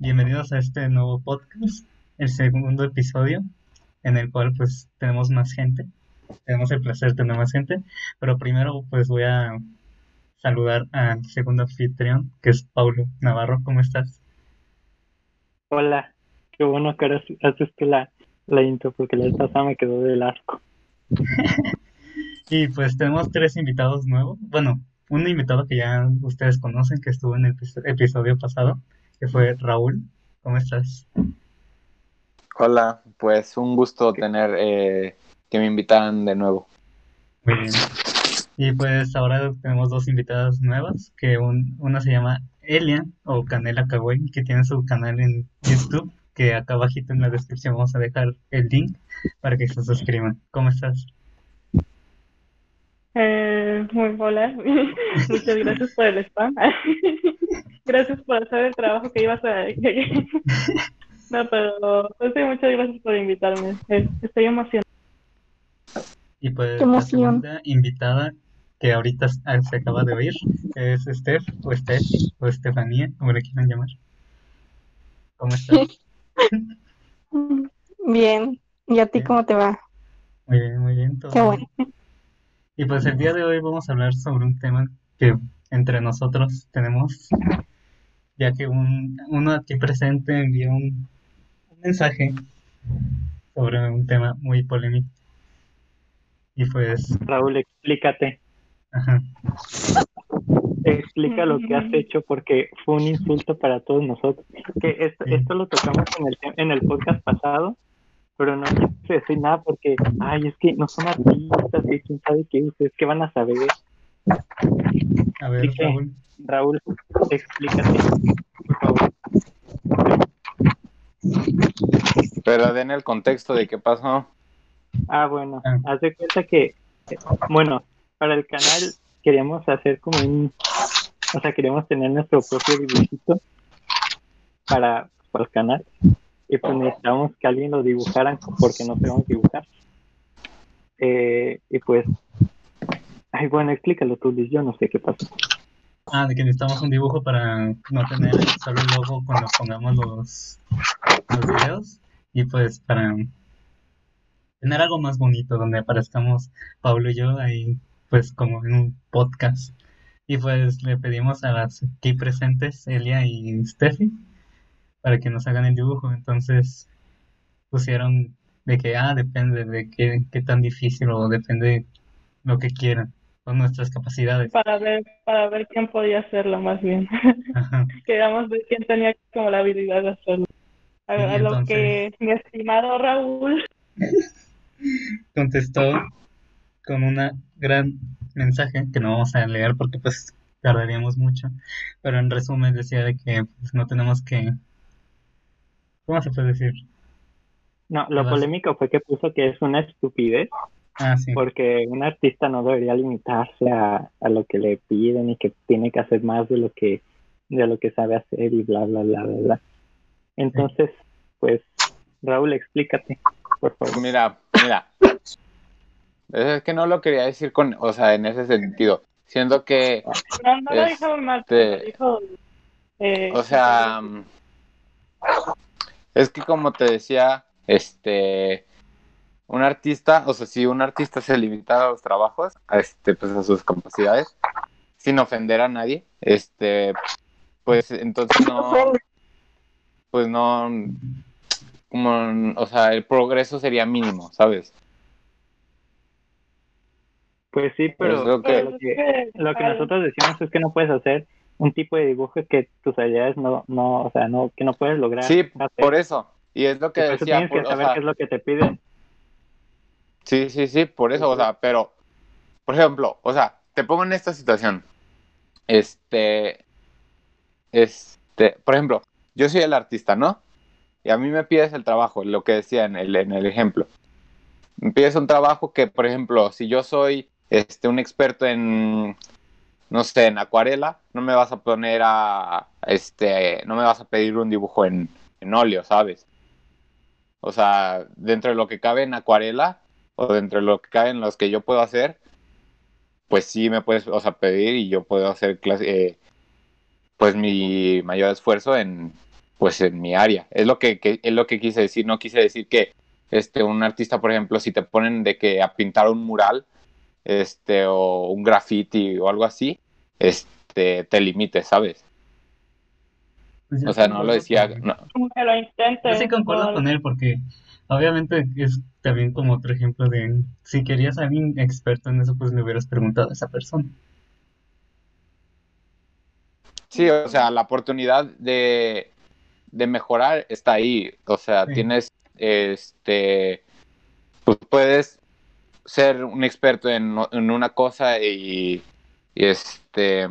bienvenidos a este nuevo podcast, el segundo episodio, en el cual pues tenemos más gente, tenemos el placer de tener más gente, pero primero pues voy a saludar al segundo anfitrión, que es Paulo Navarro, ¿cómo estás? Hola, qué bueno que ahora haces tú la, la intro, porque la pasada me quedó del arco. y pues tenemos tres invitados nuevos, bueno, un invitado que ya ustedes conocen, que estuvo en el episodio pasado, que fue Raúl. ¿Cómo estás? Hola, pues un gusto tener eh, que me invitaran de nuevo. Muy bien. Y pues ahora tenemos dos invitadas nuevas, que una se llama Elia o Canela Kawaii, que tiene su canal en YouTube, que acá abajito en la descripción vamos a dejar el link para que se suscriban. ¿Cómo estás? Eh, muy hola, muchas gracias por el spam. gracias por hacer el trabajo que ibas a... no, pero pues sí, muchas gracias por invitarme. Estoy emocionada. Y pues la segunda invitada que ahorita se acaba de oír es Steph o Steph o Estefanía, como le quieran llamar. ¿Cómo estás? Bien. ¿Y a ti cómo te va? Muy bien, muy bien. Qué bueno. Y pues el día de hoy vamos a hablar sobre un tema que entre nosotros tenemos, ya que un, uno aquí presente envió un, mensaje sobre un tema muy polémico. Y pues... Raúl, explícate. Ajá. Explica lo que has hecho porque fue un insulto para todos nosotros. Que esto, esto lo tocamos en el, en el podcast pasado pero no quiero decir nada porque, ay, es que no son artistas, y quién sabe qué, ustedes qué van a saber. A ver, Raúl. Raúl, explícate, por favor. Pero den el contexto de qué pasó. Ah, bueno, ah. haz de cuenta que, bueno, para el canal queríamos hacer como un, o sea, queríamos tener nuestro propio dibujito para, para el canal y pues necesitábamos que alguien lo dibujara porque no sabemos dibujar. Eh, y pues, ay, bueno, explícalo tú, Luis, yo no sé qué pasó. Ah, de que necesitamos un dibujo para no tener solo el logo cuando pongamos los, los videos y pues para tener algo más bonito donde aparezcamos Pablo y yo ahí pues como en un podcast. Y pues le pedimos a las aquí presentes, Elia y Steffi, para que nos hagan el dibujo. Entonces pusieron de que, ah, depende de qué, qué tan difícil o depende lo que quieran, con nuestras capacidades. Para ver, para ver quién podía hacerlo más bien. Quedamos de quién tenía como la habilidad de hacerlo. A, lo que mi estimado Raúl contestó con una gran mensaje que no vamos a leer porque pues tardaríamos mucho, pero en resumen decía de que pues, no tenemos que ¿Cómo se puede decir? No, lo polémico fue que puso que es una estupidez. Ah, sí. Porque un artista no debería limitarse a, lo que le piden y que tiene que hacer más de lo que de lo que sabe hacer y bla bla bla bla bla. Entonces, pues Raúl, explícate, por favor. Mira, mira. Es que no lo quería decir con, o sea, en ese sentido, siendo que No, no lo dijo mal, este, dijo eh, o sea, es que como te decía, este, un artista, o sea, si un artista se limita a los trabajos, a este, pues a sus capacidades, sin ofender a nadie, este, pues entonces no, pues no, como, o sea, el progreso sería mínimo, ¿sabes? Pues sí, pero, lo, que, lo que nosotros decimos es que no puedes hacer un tipo de dibujo que tus habilidades no, no, o sea, no, que no puedes lograr. Sí, por eso. Y es lo que decía. Tienes que saber qué es lo que te piden. Sí, sí, sí, por eso, o sea, pero, por ejemplo, o sea, te pongo en esta situación. Este, este, por ejemplo, yo soy el artista, ¿no? Y a mí me pides el trabajo, lo que decía en el, en el ejemplo. Me pides un trabajo que, por ejemplo, si yo soy este, un experto en no sé, en acuarela, no me vas a poner a, este, no me vas a pedir un dibujo en, en óleo, ¿sabes? O sea, dentro de lo que cabe en acuarela, o dentro de lo que cabe en los que yo puedo hacer, pues sí me puedes, o sea, pedir y yo puedo hacer clase, eh, pues mi mayor esfuerzo en, pues en mi área. Es lo que, que, es lo que quise decir, no quise decir que este un artista, por ejemplo, si te ponen de que a pintar un mural, este o un graffiti o algo así, este te limites, ¿sabes? Pues O sea, no lo decía, con- no, que lo intente. Yo sí concuerdo con él porque obviamente es también como otro ejemplo de si querías a alguien experto en eso, pues le hubieras preguntado a esa persona. Sí, o sea, la oportunidad de, de mejorar está ahí. O sea, Sí. tienes, este, pues puedes ser un experto en, en una cosa y, y este,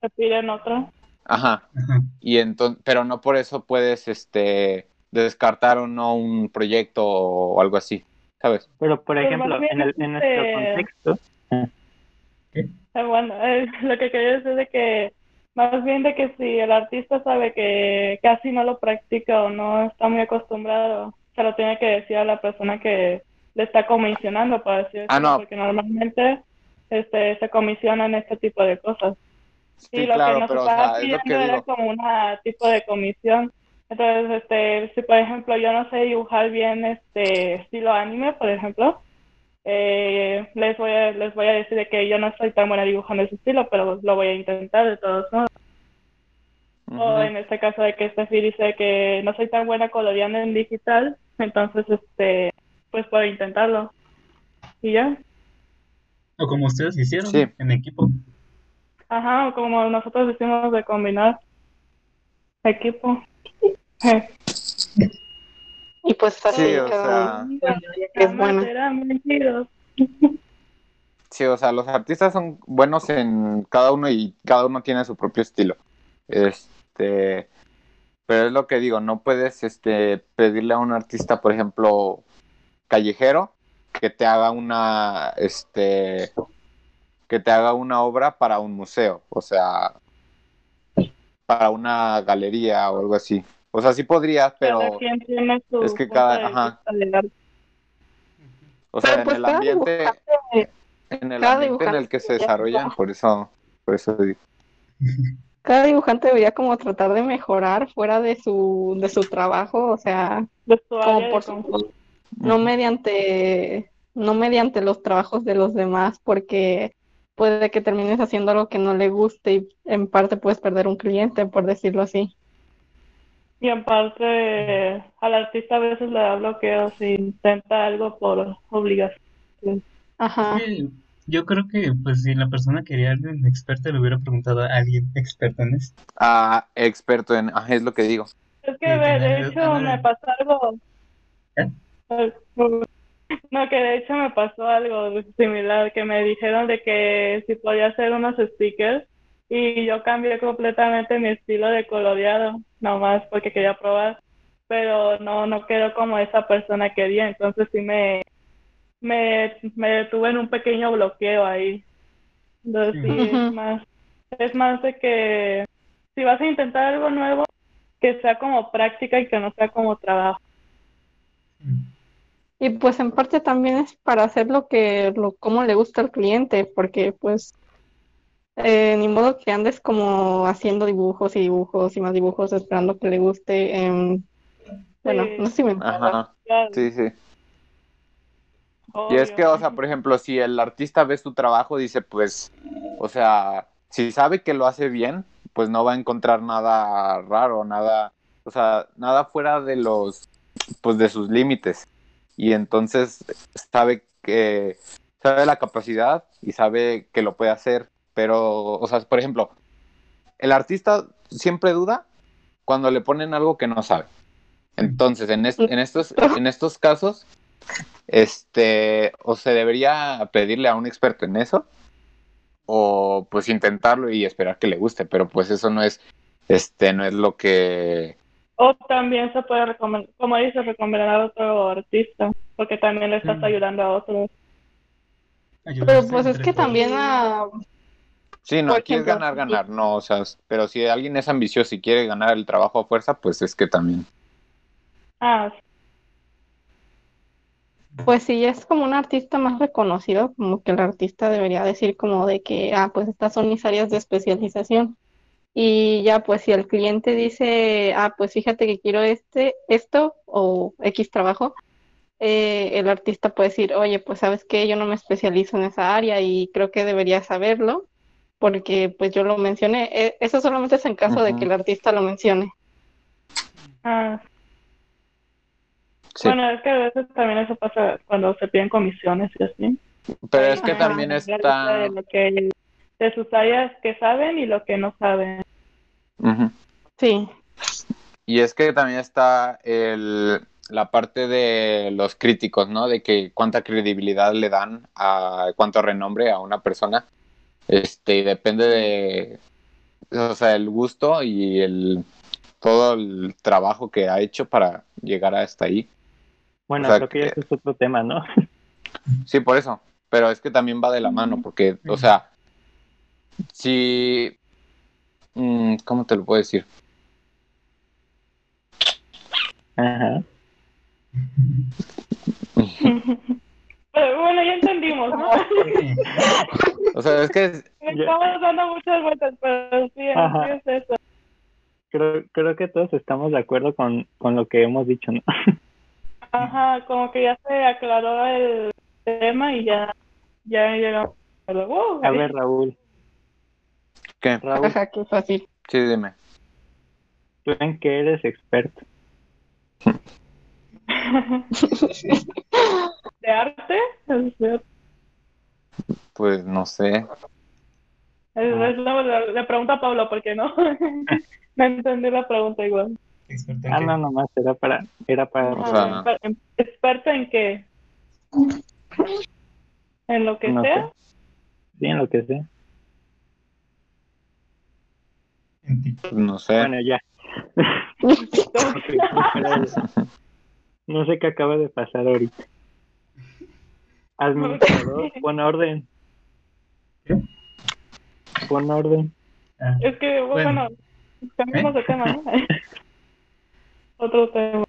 Te piden otro. ajá, Ajá. y entonces, pero no por eso puedes, este, descartar o no un proyecto o algo así, ¿sabes? Pero, por Pues, ejemplo, en, el, en nuestro este, contexto, Ah, Bueno, eh, lo que quería decir de que más bien de que si el artista sabe que casi no lo practica o no está muy acostumbrado, se lo tiene que decir a la persona que le está comisionando, para decir Ah, no. porque normalmente este, se comisionan este tipo de cosas. Sí, y lo claro, que nos pero, o estaba sea, es lo que pidiendo era como una tipo de comisión. Entonces, este, si por ejemplo yo no sé dibujar bien este estilo anime, por ejemplo, eh, les voy a, les voy a decir de que yo no soy tan buena dibujando ese estilo, pero lo voy a intentar de todos modos. O en este caso de que Steffi dice que no soy tan buena coloreando en digital, entonces este pues puedo intentarlo. Y ya. O como ustedes hicieron Sí. en equipo. Ajá, como nosotros decimos de combinar equipo. Y pues así Sí, o sea, que es bueno. Sí, o sea, los artistas son buenos en cada uno y cada uno tiene su propio estilo. Este, pero es lo que digo, no puedes este pedirle a un artista, por ejemplo, callejero, que te haga una este que te haga una obra para un museo, o sea, para una galería o algo así. O sea, sí podrías, pero Cada quien tiene su es que cada- de ajá. o sea, Pero en pues el ambiente en el ambiente en el que se desarrollan, por eso por eso digo. cada dibujante debería como tratar de mejorar fuera de su, de su trabajo, o sea, De su como por su. No mediante, no mediante los trabajos de los demás, porque puede que termines haciendo algo que no le guste y en parte puedes perder un cliente, por decirlo así. Y en parte, al artista a veces le da bloqueos e intenta algo por obligación. Ajá. Sí, Yo creo que pues si la persona quería a alguien experto le hubiera preguntado a alguien experto en esto. Ah, experto en, ah, es lo que digo. Es que de, hecho me pasó algo. ¿Eh? No, que de hecho me pasó algo similar, que me dijeron de que si podía hacer unos stickers y yo cambié completamente mi estilo de coloreado, nomás porque quería probar, pero no, no quedó como esa persona quería, entonces sí me, me, me detuve en un pequeño bloqueo ahí. Entonces sí, es más, es más de que si vas a intentar algo nuevo, que sea como práctica y que no sea como trabajo. Y pues en parte también es para hacer lo que, lo, como le gusta al cliente, porque pues eh, ni modo que andes como haciendo dibujos y dibujos y más dibujos esperando que le guste. em, bueno, Sí. no sé si me entiendes. Ajá, sí, sí. Y es que, o sea, por ejemplo, si el artista ve tu trabajo, dice, pues, o sea, si sabe que lo hace bien, pues no va a encontrar nada raro, nada, o sea, nada fuera de los, pues, de sus límites. Y entonces sabe que, sabe la capacidad y sabe que lo puede hacer. Pero, o sea, por ejemplo, el artista siempre duda cuando le ponen algo que no sabe. Entonces, en, est- en estos, en estos casos, este, o se debería pedirle a un experto en eso, o pues intentarlo y esperar que le guste, pero pues eso no es, este, no es lo que, O también se puede recomendar, como dices, recomendar a otro artista, porque también le estás Sí. ayudando a otros. Pero pues es que todos. también a, sí, no, Por aquí es ejemplo, ganar, ganar, no, o sea, pero si alguien es ambicioso y quiere ganar el trabajo a fuerza, pues es que también. Ah, pues si es como un artista más reconocido, como que el artista debería decir como de que, ah, pues estas son mis áreas de especialización. Y ya, pues si el cliente dice, ah, pues fíjate que quiero este, esto o X trabajo, eh, el artista puede decir, oye, pues sabes que yo no me especializo en esa área y creo que debería saberlo porque pues yo lo mencioné. E, eso solamente es en caso de que el artista lo mencione. Ah. Bueno, es que a veces también eso pasa cuando se piden comisiones y así. Pero es que también está... De, lo que, de sus áreas que saben y lo que no saben. Sí. Y es que también está el, la parte de los críticos, ¿no? De que cuánta credibilidad le dan a cuánto renombre a una persona. Este, depende de, o sea, el gusto y el todo el trabajo que ha hecho para llegar hasta ahí. Bueno, creo que, ese es otro tema, ¿no? Sí, por eso. Pero es que también va de la mano, porque, o sea, si, mm, ¿cómo te lo puedo decir? Ajá. bueno, ya entendimos, ¿no? o sea, es que... Estamos dando muchas vueltas, pero sí, es eso. Creo, creo que todos estamos de acuerdo con, con lo que hemos dicho, ¿no? Ajá, como que ya se aclaró el tema y ya, ya llegamos a ver, Raúl. ¿Qué? Raúl. qué fácil. Sí, dime. ¿Tú en qué eres experto? ¿De arte? Pues no sé. le pregunto a Pablo porque no. no entendí la pregunta igual. ¿Experto en ah, no, nomás era para. Era para... Ah, ¿Experto en qué? ¿En lo que sea? Sí, en lo que sea. No sé. Bueno, ya. no sé qué acaba de pasar ahorita. Administrador, pon orden. ¿Qué? Pon orden. Ah, es que, bueno, cambiamos de tema, ¿no? Otro tema.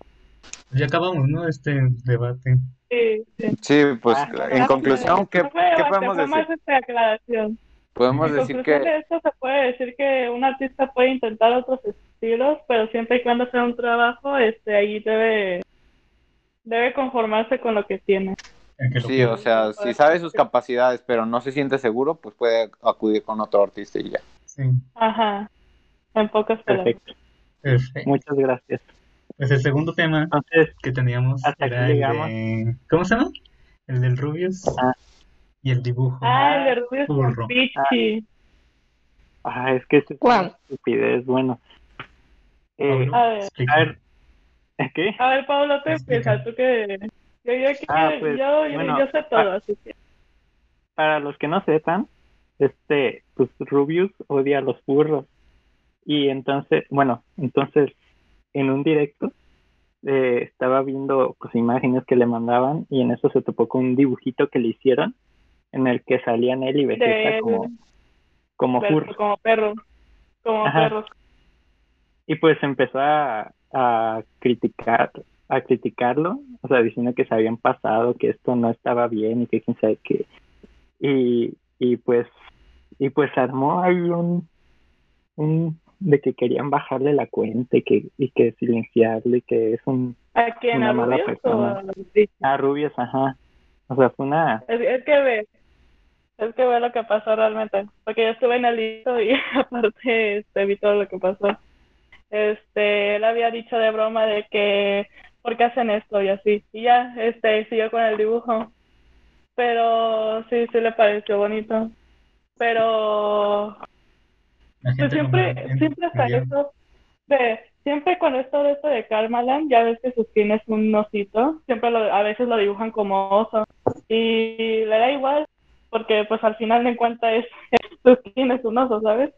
Ya acabamos, ¿no? Este debate. Sí, sí. sí pues ah, en conclusión, ¿qué, ¿qué podemos decir? Esta aclaración. Podemos decir que... De esto se puede decir que un artista puede intentar otros estilos, pero siempre y cuando sea un trabajo, este, ahí debe, debe conformarse con lo que tiene. Sí, o sea, si sabe sus capacidades, pero no se siente seguro, pues puede acudir con otro artista y ya. Sí. Ajá. En pocas palabras. Perfecto. Muchas gracias. Pues el segundo tema que teníamos era el de... ¿Cómo se llama? El del Rubius ah. Y el dibujo. Ah, el Pichi. Ah. es que es estupidez, bueno. Eh, a ver. A ver. ¿Qué? A ver, Pablo, te empieza, tú que... Yo, yo, ah, pues, yo, yo, sé todo, así que... Para los que no sepan, este, pues Rubius odia a los burros. Y entonces, bueno, entonces en un directo eh, estaba viendo pues imágenes que le mandaban y en eso se topó con un dibujito que le hicieron en el que salían él y Vegeta como como perro, como perro como perros. Y pues empezó a, a criticar a criticarlo o sea diciendo que se habían pasado que esto no estaba bien y que quién sabe qué. Y y pues y pues armó ahí un un de que querían bajarle la cuenta y que, y que silenciarle, que es un, ¿A quién, una mala persona. A Rubius, ajá. O sea, fue una... Es, que ve, es que ve lo que pasó realmente, porque yo estuve en el listo y aparte este, vi todo lo que pasó. Este, él había dicho de broma de que, ¿por qué hacen esto? Y así. Y ya, este, siguió con el dibujo. Pero sí, sí le pareció bonito. Pero pues siempre, siempre hasta eso, de, siempre cuando es todo esto de Karmaland, ya ves que sus es un osito, siempre lo, a veces lo dibujan como oso, y le da igual, porque pues al final de cuentas es, sus es un oso, ¿sabes?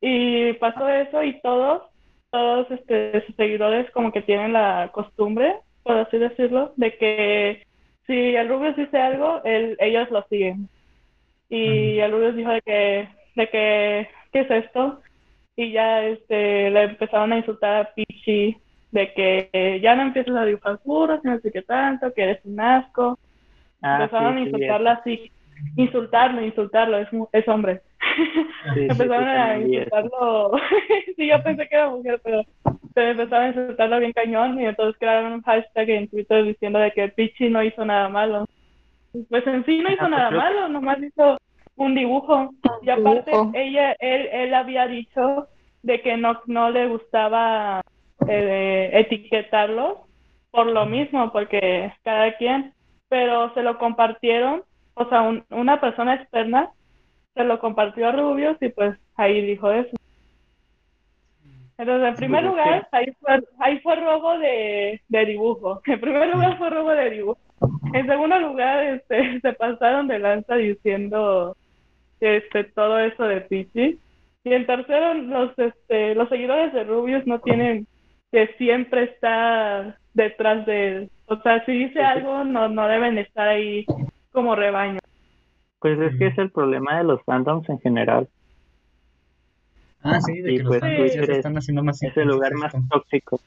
Y pasó eso y todos, todos este, sus seguidores como que tienen la costumbre, por así decirlo, de que si el Rubius dice algo, él, ellos lo siguen. Y el Rubius dijo de que, de que ¿qué es esto? Y ya este, le empezaron a insultar a Pichi de que ya no empiezas a dibujar puros, no sé qué tanto, que eres un asco. Ah, empezaron a insultarla así, insultarlo, insultarlo, es, es hombre. empezaron a insultarlo. sí, yo pensé que era mujer, pero se empezaron a insultarlo bien cañón y entonces crearon un hashtag en Twitter diciendo de que Pichi no hizo nada malo. Pues en sí no hizo nada malo, nomás hizo un dibujo. Y aparte, ella, él, él había dicho de que no, no le gustaba eh, etiquetarlo por lo mismo, porque cada quien, pero se lo compartieron, o sea, una persona externa se lo compartió a Rubios y pues ahí dijo eso. Entonces, en primer lugar, ahí fue, ahí fue robo de, de dibujo. En primer lugar fue robo de dibujo. En segundo lugar, este, se pasaron de lanza diciendo este, todo eso de Pichi. Y en tercero, los, este, los seguidores de Rubius no tienen que siempre estar detrás de él. O sea, si dice algo, no, no deben estar ahí como rebaño. Pues es que es el problema de los fandoms en general. Ah, sí, de que los pues, fandoms se están haciendo más Es el lugar más tóxico.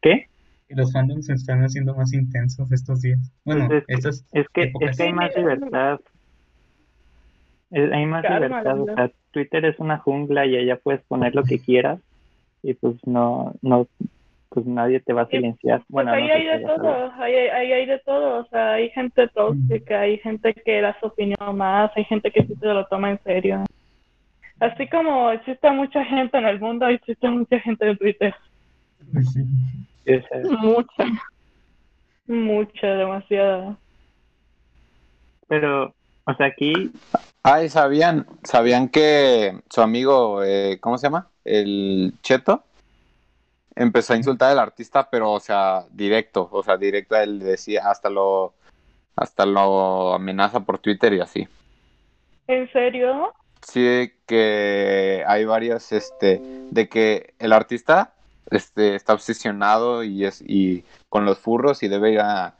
¿Qué? Que los fandoms se están haciendo más intensos estos días. Bueno, pues es, es, que, es que hay más libertad. hay más libertad. O sea, Twitter es una jungla y allá puedes poner lo que quieras y pues no, no, pues nadie te va a silenciar. Pues bueno, ahí hay de todo, ahí, hay de todo, o sea, hay gente tóxica, hay gente que da su opinión más, hay gente que sí se lo toma en serio. Así como existe mucha gente en el mundo, existe mucha gente en Twitter. Mucha. Mucha, demasiada. Pero, o sea, aquí... Ay, ¿sabían, sabían que su amigo, eh, ¿cómo se llama? El Cheto empezó a insultar al artista, pero, o sea, directo, o sea, directo, él decía, hasta lo, hasta lo amenaza por Twitter y así. ¿En serio? Sí, que hay varias, este, de que el artista, este, está obsesionado y es, y con los furros y debe ir a,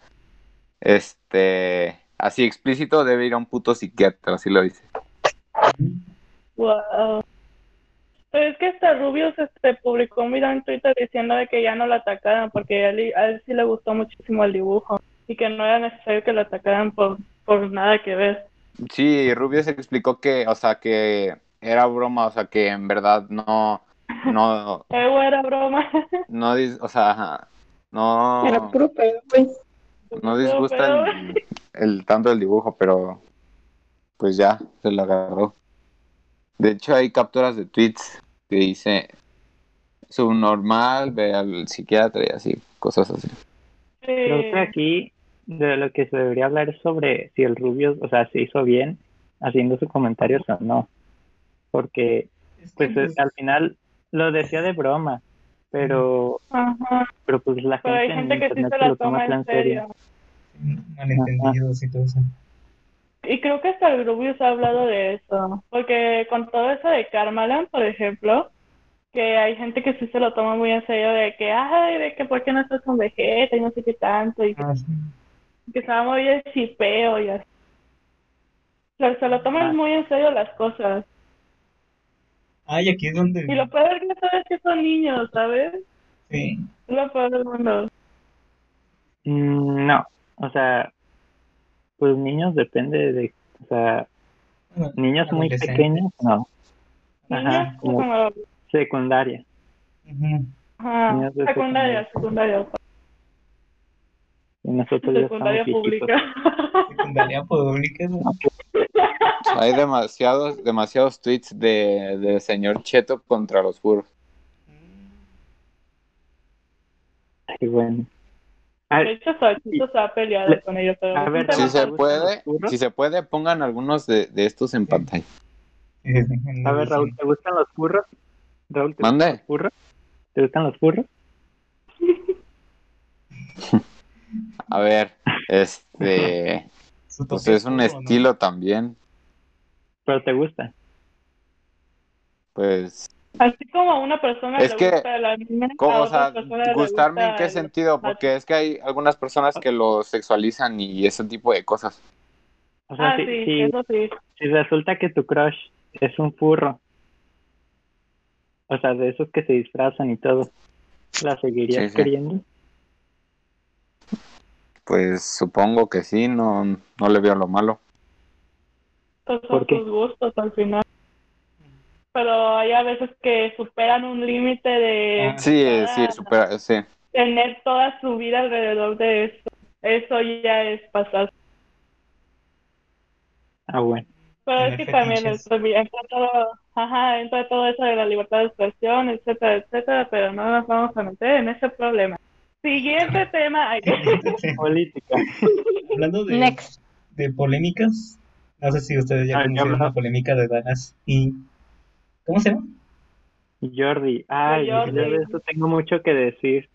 este, así explícito, debe ir a un puto psiquiatra, así lo dice. Wow. Pero es que hasta Rubio se este, publicó un video en Twitter diciendo de que ya no lo atacaran porque a él, sí le gustó muchísimo el dibujo y que no era necesario que lo atacaran por, por nada que ver. Sí, Rubio se explicó que, o sea, que era broma, o sea, que en verdad no, no. era broma. No, o sea, no. Era puro pedo, pues. No disgusta el, el, tanto el dibujo, pero pues ya se lo agarró. De hecho, hay capturas de tweets que dice subnormal, ve al psiquiatra y así, cosas así. Creo que aquí de lo que se debería hablar es sobre si el Rubio, o sea, se hizo bien haciendo sus comentarios o no. Porque, pues, pues, al final lo decía de broma, pero, pero pues la gente, hay gente que sí se lo toma en serio. Malentendidos y todo eso. Y creo que hasta el Rubius ha hablado de eso, porque con todo eso de Carmalan, por ejemplo, que hay gente que sí se lo toma muy en serio de que, ay, de que por qué no estás con Vegeta y no sé qué tanto, y que, ah, se va a mover el chipeo y así. se lo toman muy en serio las cosas. Ay, aquí es donde... Y lo peor que sabes que son niños, ¿sabes? Sí. Es lo peor del mundo. Mm, no, o sea, pues niños depende de, o sea, niños muy pequeños, no. Ajá, como secundaria. Ajá, secundaria, secundaria. Y nosotros secundaria pública. Secundaria pública. Hay demasiados, demasiados tweets de, de señor Cheto contra los furros. Ay, bueno. De hecho, se ha peleado con ellos. Pero a ver, si se puede, si se puede, pongan algunos de, de estos en pantalla. A ver, Raúl, ¿te gustan los furros? Raúl, ¿te ¿Mande? gustan los furros? ¿Te gustan los furros? a ver, este... Pues es un estilo también. ¿Pero te gusta? Pues Así como a una persona es le gusta la ¿cómo, gustarme en qué sentido, porque es que hay algunas personas que lo sexualizan y ese tipo de cosas. O sea, ah, si, sí, eso sí. si resulta que tu crush es un furro, o sea, de esos que se disfrazan y todo, ¿la seguirías queriendo? Pues supongo que sí, no, no le veo lo malo. Pues son tus gustos al final. Pero hay a veces que superan un límite de ah. sí, sí, supera, sí. tener toda su vida alrededor de eso. Eso ya es pasar. Ah, bueno. Pero es que también entra todo, ajá, entra todo eso de la libertad de expresión, etcétera, etcétera, pero no nos vamos a meter en ese problema. Siguiente tema. Política. Hablando de, de polémicas, no sé si ustedes ya ah, conocen la polémica de Danas y... ¿Cómo se llama? Jordi. Ay, yo de eso tengo mucho que decir.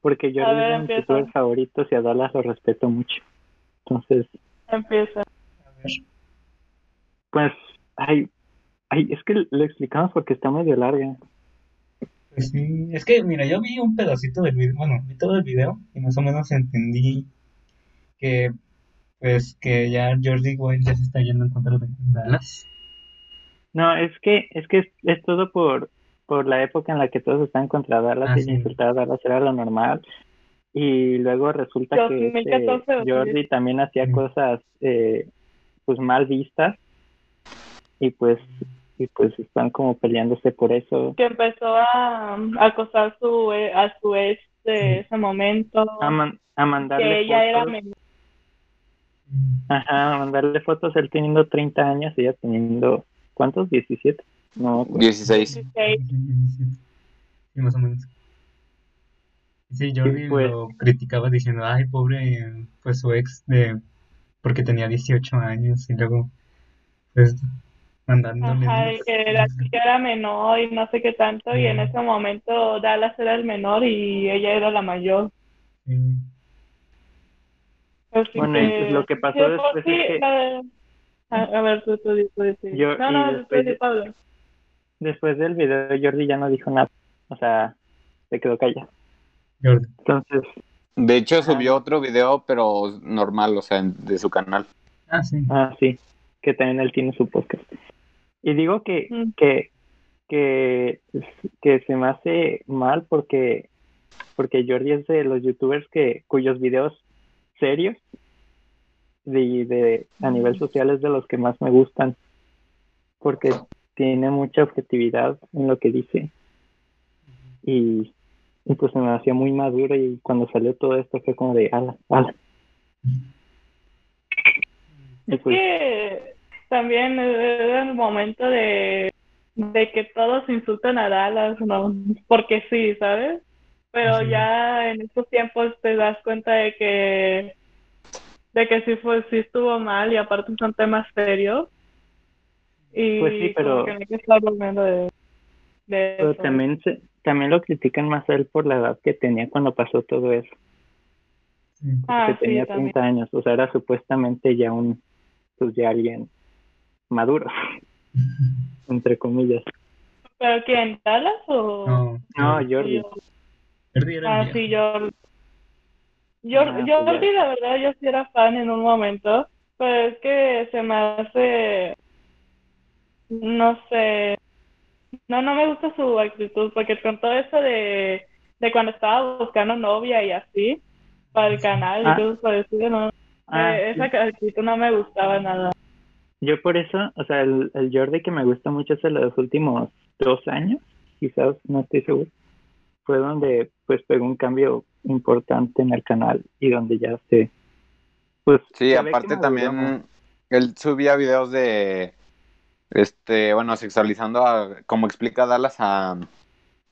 Porque Jordi es mi youtuber favorito y a Dallas lo respeto mucho. Entonces... Empieza. A ver. Pues, ay, ay, es que lo explicamos porque está medio larga. Pues sí, es que, mira, yo vi un pedacito del video, bueno, vi todo el video y más o menos entendí que, pues, que ya Jordi Wild ya se está yendo en contra de Dallas. No, es que, es que es, todo por, por la época en la que todos están contra Dallas ah, y insultar a Dallas era lo normal. Y luego resulta que este Jordi también hacía cosas, eh, pues, mal vistas. Y pues y pues están como peleándose por eso. Que empezó a, acosar su, a su ex de ese momento. A, a mandarle que ella era menor. Ajá, a mandarle fotos él teniendo 30 años y ella teniendo, ¿cuántos? 17. No, 16. 16. Sí, más o menos. Sí, Jordi pues lo criticaba diciendo, ay, pobre, pues su ex de, porque tenía 18 años y luego, pues, mandándole. Ajá, que la chica era menor y no sé qué tanto, y en ese momento Dallas era el menor y ella era la mayor. bueno, lo que pasó después es que... A, ver, tú, tú, tú, Yo, no, no, después, Pablo. Después del video, Jordi ya no dijo nada. O sea, se quedó callado. Jordi. Entonces... De hecho, subió otro video, pero normal, o sea, de su canal. Ah, sí. Ah, sí. Que también él tiene su podcast. Y digo que, que, que, que se me hace mal porque, porque Jordi es de los youtubers que, cuyos videos serios de, de, a nivel social es de los que más me gustan porque tiene mucha objetividad en lo que dice y, y pues se me hacía muy maduro y cuando salió todo esto fue como de ala, ala. Es pues que también era el momento de, que todos insultan a Dallas, ¿no? Porque sí, ¿sabes? Pero ya en estos tiempos te das cuenta de que de que sí fue sí estuvo mal y aparte son temas serios y pues sí pero que hay que estar de, pero también también lo critican más a él por la edad que tenía cuando pasó todo eso ah, que tenía 30 años o sea era supuestamente ya un pues ya alguien maduro, entre comillas. ¿Pero quién? ¿Dallas o...? No, no Jordi. Jordi era ah, sí, Jordi. Jordi, ah, pues la verdad, yo sí era fan en un momento, pero es que se me hace... No sé... No, no me gusta su actitud, porque con todo eso de, de cuando estaba buscando novia y así, para el canal, y ah. cosas parecidas, no, ah, eh, esa actitud no me gustaba nada. Yo por eso, o sea, el, el Jordi que me gusta mucho es de los últimos dos años, quizás, no estoy seguro, fue donde pues pegó un cambio importante en el canal y donde ya se... Pues, sí, aparte también él subía videos de, este, bueno, sexualizando, a, como explica Dallas, a,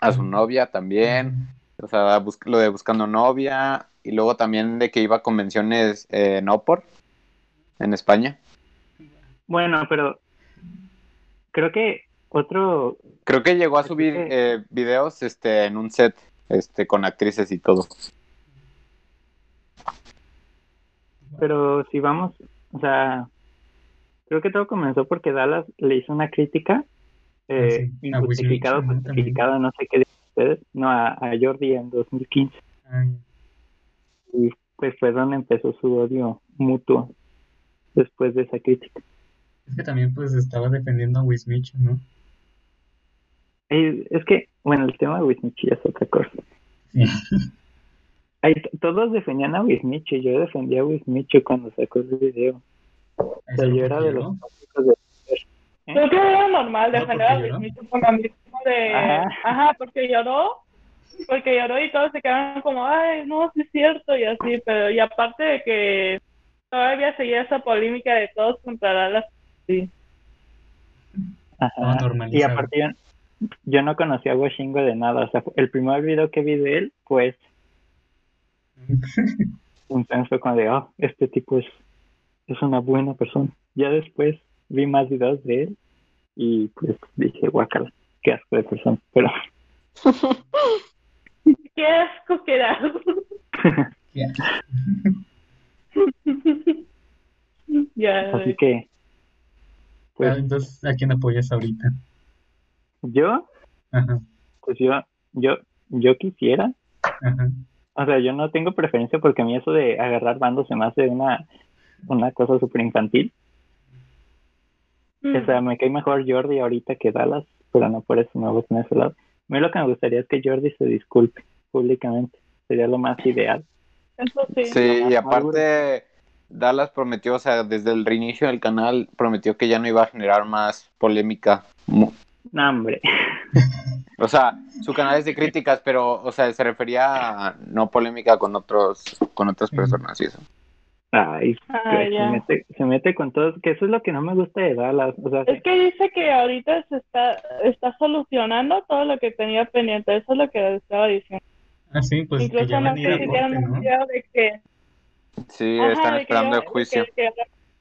a su novia también, o sea, lo de buscando novia, y luego también de que iba a convenciones eh, no por en España. Bueno, pero creo que otro... Creo que llegó a subir eh, videos este, en un set este, con actrices y todo. Pero si vamos, o sea, creo que todo comenzó porque Dallas le hizo una crítica eh, ah, injustificada, justificada, no sé qué de ustedes, no, a, a Jordi en 2015. Y pues fue donde empezó su odio mutuo después de esa crítica. Es que también pues estaba defendiendo a Wismich, ¿no? Es que, bueno, el tema de Wismich es otra cosa. todos defendían a Wismich, yo defendía a Wismich cuando sacó el video. O sea, yo era de los de... Pero que era normal ¿No, defender a? Smith por lo mismo de... Ajá. Ajá, porque lloró. Porque lloró y todos se quedaron como, ay, no, sí es cierto, y así. Pero, y aparte de que todavía seguía esa polémica de todos contra Dallas. Sí. Ajá. Todo Y aparte yo, no conocía a Washingo de nada. O sea, el primer video que vi de él, pues, entonces fue como de, oh, este tipo es, es una buena persona. Ya después vi más videos de él y pues dije, guacala, qué asco de persona. Pero Qué asco que da. Ya. así que, Ah, pues Entonces, ¿a quién apoyas ahorita? Yo, Ajá, pues yo, yo, yo quisiera ajá. O sea, yo no tengo preferencia porque a mí eso de agarrar bandos se me hace una, una cosa súper infantil. Mm. O sea, me cae mejor Jordi ahorita que Dallas, pero no por eso me voy a poner a ese lado. A mí lo que me gustaría es que Jordi se disculpe públicamente. Sería lo más ideal. Eso sí. Sí, y aparte Dallas prometió, o sea, desde el reinicio del canal prometió que ya no iba a generar más polémica. No, hombre. O sea, su canal es de críticas, pero, o sea, se refería a no polémica con otros, con otras personas y eso. Ay, Ah, que se, ya. mete, se mete con todo. Que eso es lo que no me gusta de Dallas. O sea, Es que dice que ahorita se está, está solucionando todo lo que tenía pendiente. Eso es lo que estaba diciendo. Ah, sí, pues que Incluso ya no van a ir a corte, ya ¿no? anunciado de que... Sí, Ajá, están de que esperando ya- el juicio. que- que-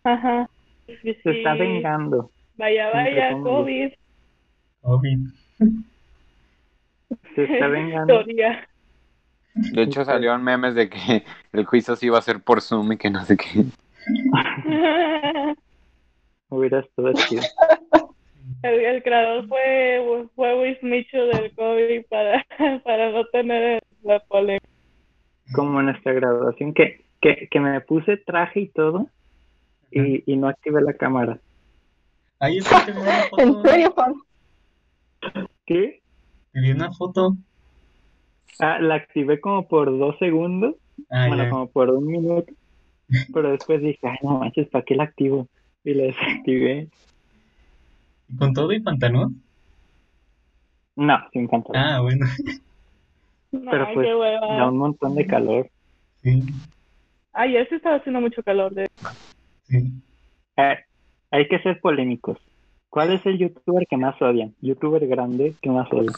ajá. Sí, se está vengando. Vaya, vaya, COVID. Obvio. Se está vengando. De hecho, salieron memes de que el juicio sí iba a ser por Zoom y que no sé qué. Hubiera estado chido. El, el creador fue, fue Will Smith del COVID para, para no tener la polémica. Como en nuestra graduación, que, que, que me puse traje y todo y, y no activé la cámara. Ahí está, ¿En serio, Juan? ¿Qué? Te vi una foto. Ah, la activé como por dos segundos, Ah, bueno, ya. como por un minuto, pero después dije, ay, no manches, ¿para qué la activo? Y la desactivé. ¿Y ¿Con todo y pantalón? No, sin pantalón. Ah, bueno. Pero Ay, pues, Da un montón de calor. Sí, Ay, ese estaba haciendo mucho calor. De... sí. Eh, hay que ser polémicos. ¿Cuál es el youtuber que más odian? ¿Youtuber grande que más odian?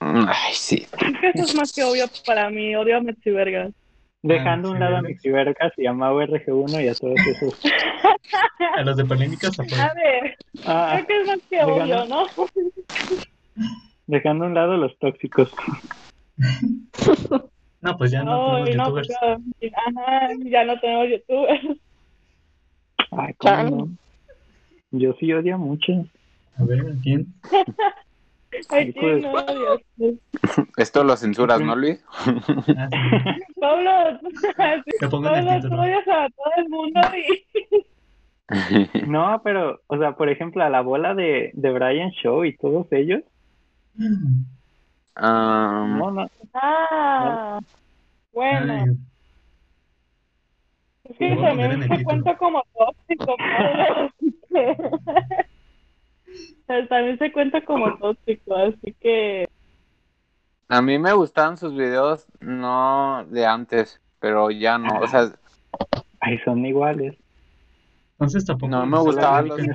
Ay, sí. Eso es más que obvio para mí. Odio a Metsi Vergas. Dejando a un sí, lado a. Mixi Vergas y a Mau RG1 y a todos esos. A los de polémicas. A ver, Ah, creo que es más que obvio. ¿no? dejando a un lado a los tóxicos. No, pues ya no Ay, tenemos no, youtubers. ajá, ya no tenemos youtubers. Ay. ¿cómo no? Yo sí odio mucho. A ver, ¿quién? Ay, pues. sí, no, Dios. mío. Esto lo censuras, ¿no, Luis? Ah. Pablo, Te pongo en el Pablo, tú título. odias a todo el mundo y... No, pero, o sea, por ejemplo, a la bola de, de Brian Show y todos ellos. Um, No, no. Ah, bueno. Ay, Es que también se título. cuenta como tóxico. Pero también se cuenta como tóxico, así que... a mí me gustaban sus videos, no de antes, pero ya no. O sea, Ay, son iguales. Entonces tampoco. no me gustaban los que.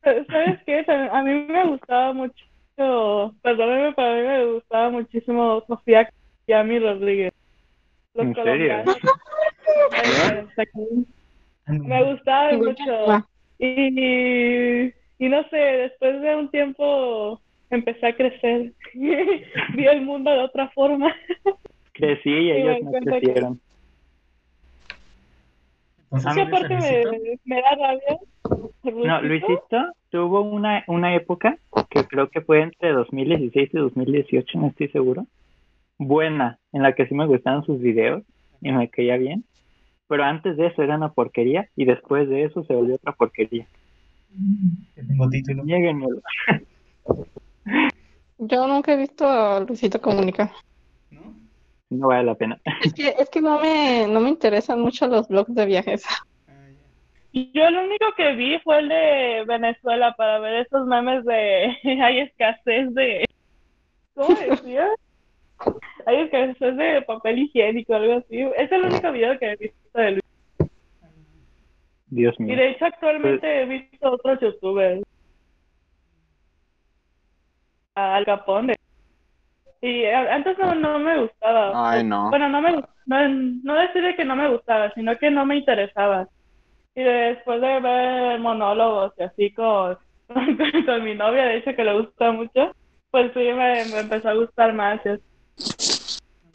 Pero, ¿Sabes qué? A mí me gustaba mucho, perdóneme, pero a mí me gustaba muchísimo Sofía Yami Rodríguez. Los ¿En serio? Eh, Ah. Me gustaba mucho. Y, y no sé, después de un tiempo empecé a crecer. Vi el mundo de otra forma. Crecí y me ellos no crecieron. Entonces, ¿Qué ¿eres parte Luisito? me, me da rabia? No, Luisito tuvo una, una época que creo que fue entre 2016 y 2018, no estoy seguro. Buena, en la que sí me gustaban sus videos y me caía bien. Pero antes de eso era una porquería y después de eso se volvió otra porquería. Que tengo título. Yo nunca he visto a Luisito Comunica. ¿No? No vale la pena. Es que, es que no me, no me interesan mucho los blogs de viajes. Ah. Yo el único que vi fue el de Venezuela para ver esos memes de hay escasez de ¿cómo decía? Hay escasez de papel higiénico algo así. Es el único video que he visto de Luis. Dios Y mío. de hecho actualmente he visto otros youtubers. Al Capón. de- Y a- antes no, no me gustaba. Ay, no. Bueno, no me no, no decir que no me gustaba, sino que no me interesaba. Y después de ver monólogos y así con, con, mi novia, de hecho que le gusta mucho, pues sí me, me empezó a gustar más. y.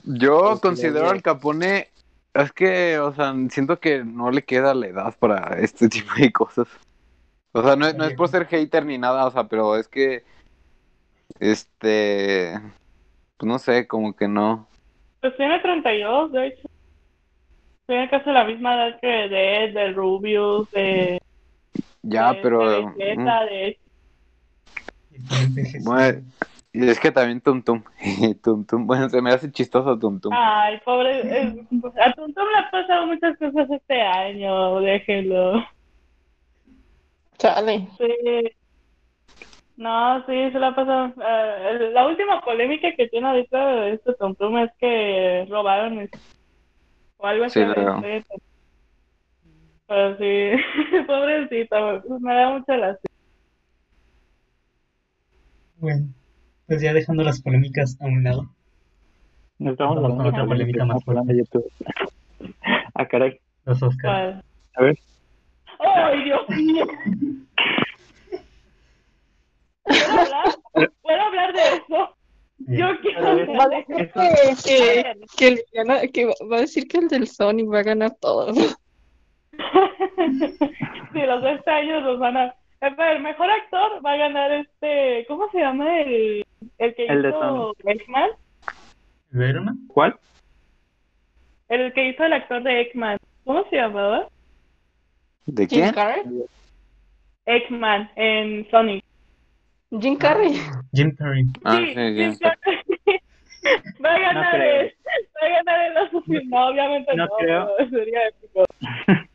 Yo Pues, considero al Capone, es que, o sea, siento que no le queda la edad para este tipo de cosas. O sea, no es, no es por ser hater ni nada, o sea, pero es que, este, pues no sé, como que no. Pues tiene 32, de hecho. Tiene casi la misma edad que de Ed, de Rubius, de, Ya, de, pero... de mm, de envejeciendo. Bueno, y es que también Tum Tum, Tum Tum, bueno, se me hace chistoso Tum Tum. Ay, pobre. eh, a Tuntum le han pasado muchas cosas este año, déjenlo. Chale. Sí. No, sí, se la ha pasado. eh, la última polémica que tiene ahorita este Tuntum es que robaron el- o algo así. Sí, de- lo- de- Pero sí, pobrecito, me da mucha lástima. Bueno, pues ya dejando las polémicas a un lado. Nos estamos Vamos con hablando otra polémica más hablando de YouTube. ah, caray. Los Oscars. ¿Cuál? A ver. ¡Ay, Dios mío! ¿Puedo hablar? ¿Puedo hablar de eso? Yo quiero A ver. Va a hablar de decir que, que, que, que va a decir que el del Sony va a ganar todo. Sí, los de este año los van a... El mejor actor va a ganar este... ¿Cómo se llama el, el que El de hizo Eggman? ¿Verma? ¿Cuál? El que hizo el actor de Eggman. ¿Cómo se llamaba? ¿De Jim quién? Carrey. Eggman en Sonic. Jim Carrey. Jim Carrey. Ah, Sí, sí, Jim. Carrey. Va a ganar él. Va a ganar el Oscar. No, obviamente No no. creo. Sería épico.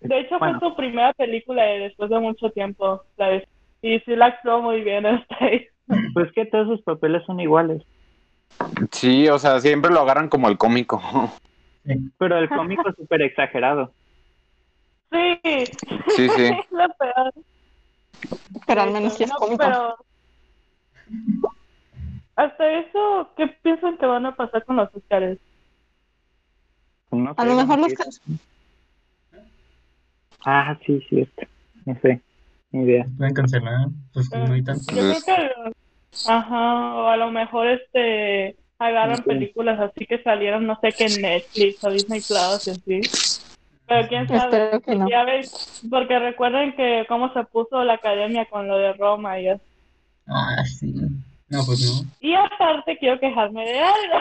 De hecho, Bueno. fue su primera película de después de mucho tiempo. La de- Y sí la actuó muy bien hasta ahí. Pues que todos sus papeles son iguales. Sí, o sea, siempre lo agarran como el cómico. Pero el cómico es súper exagerado. Sí. Sí, sí. Es lo peor. Pero al menos sí es No, cómico. pero- Hasta eso, ¿qué piensan que van a pasar con los Oscars? No A lo mejor los Ah, sí, cierto. No sé. Ni idea. Pueden cancelar. Pues no hay tanto. Yo creo que, ajá, o a lo mejor este agarran Sí. películas así que salieron, no sé qué en Netflix o Disney Plus y así. Pero quién sabe. Espero que no. Ya ves, porque recuerden que cómo se puso la academia con lo de Roma y eso. Ah, sí. No, pues Y aparte quiero quejarme de algo,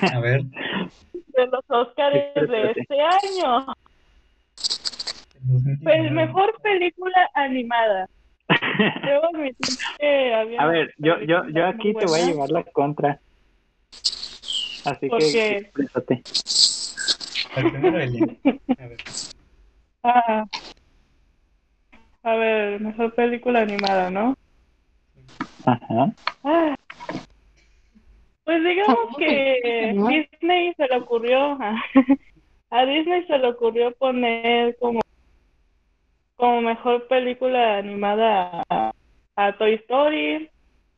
no. A ver. de los Oscars de este año. Pues mejor película animada. Debo admitir que había A ver, yo, yo, yo aquí te voy a llevar la contra. Así ¿Por que exprésate. El primero, Eli. A ver. Ah. A ver, mejor película animada, ¿no? Ajá. Ah. Pues digamos que. Disney se le ocurrió, a Disney se le ocurrió poner como, como mejor película animada a, a Toy Story,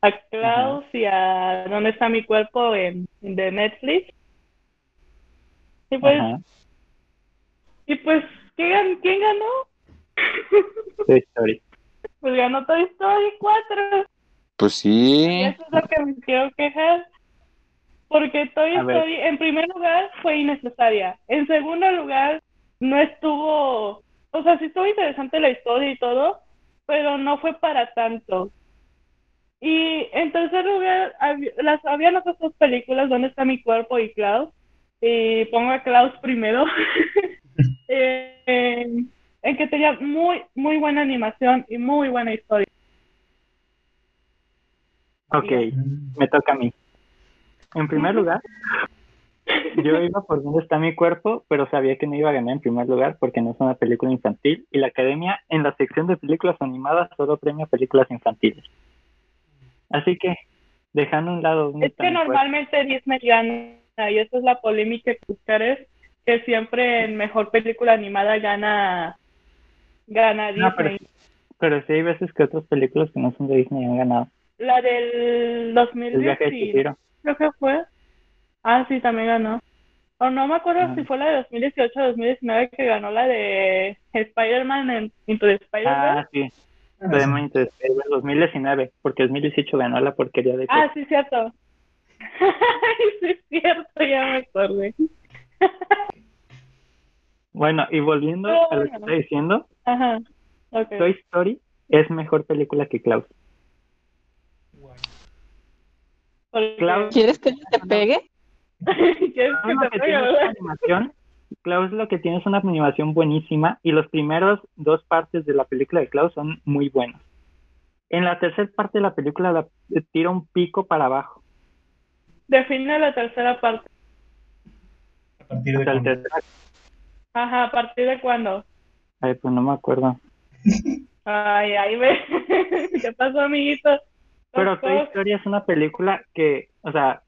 a Klaus y a ¿Dónde está mi cuerpo? en de Netflix. Y pues, y pues, ¿qué gan- ¿quién ganó? Toy Story. Pues ganó Toy Story 4. Pues Y sí. eso es lo que me quiero quejar. Porque Toy A ver. Story, en primer lugar, fue innecesaria. En segundo lugar, no estuvo. O sea, sí estuvo interesante la historia y todo, pero no fue para tanto. Y en tercer lugar, hab- las, habían otras dos películas, ¿Dónde está mi cuerpo? y Klaus. Y pongo a Klaus primero. Eh, en- en que tenía muy, muy buena animación y muy buena historia. Ok, me toca a mí. En primer lugar, yo iba por dónde está mi cuerpo, pero sabía que no iba a ganar en primer lugar porque no es una película infantil y la academia en la sección de películas animadas solo premia películas infantiles. Así que, dejando a un lado... Es que normalmente Disney gana y esa es la polémica que es que siempre en mejor película animada gana, gana Disney. pero, pero sí hay veces que otras películas que no son de Disney han ganado. La del 2010, creo que fue. Ah, sí, también ganó. O no me acuerdo si fue la de 2018 o 2019 que ganó la de Spider-Man en Into the Spider-Man. Ah, sí. Into the 2019, porque 2018 ganó la porquería de... Ah, sí, cierto. sí, es cierto, ya me acordé. bueno, y volviendo a lo que está diciendo, Ajá. Toy Story es mejor película que Klaus. Klaus, ¿Quieres que te pegue? Klaus lo que tiene es una animación buenísima y los primeros dos partes de la película de Klaus son muy buenos. En la tercera parte de la película la, tira un pico para abajo. Define la tercera parte. ¿A partir de cuándo? Ajá, ¿a partir de cuándo? Ay, pues no me acuerdo. Ay, ahí ve. ¿Qué pasó, amiguito? Pero Toy Story es una película que, o sea,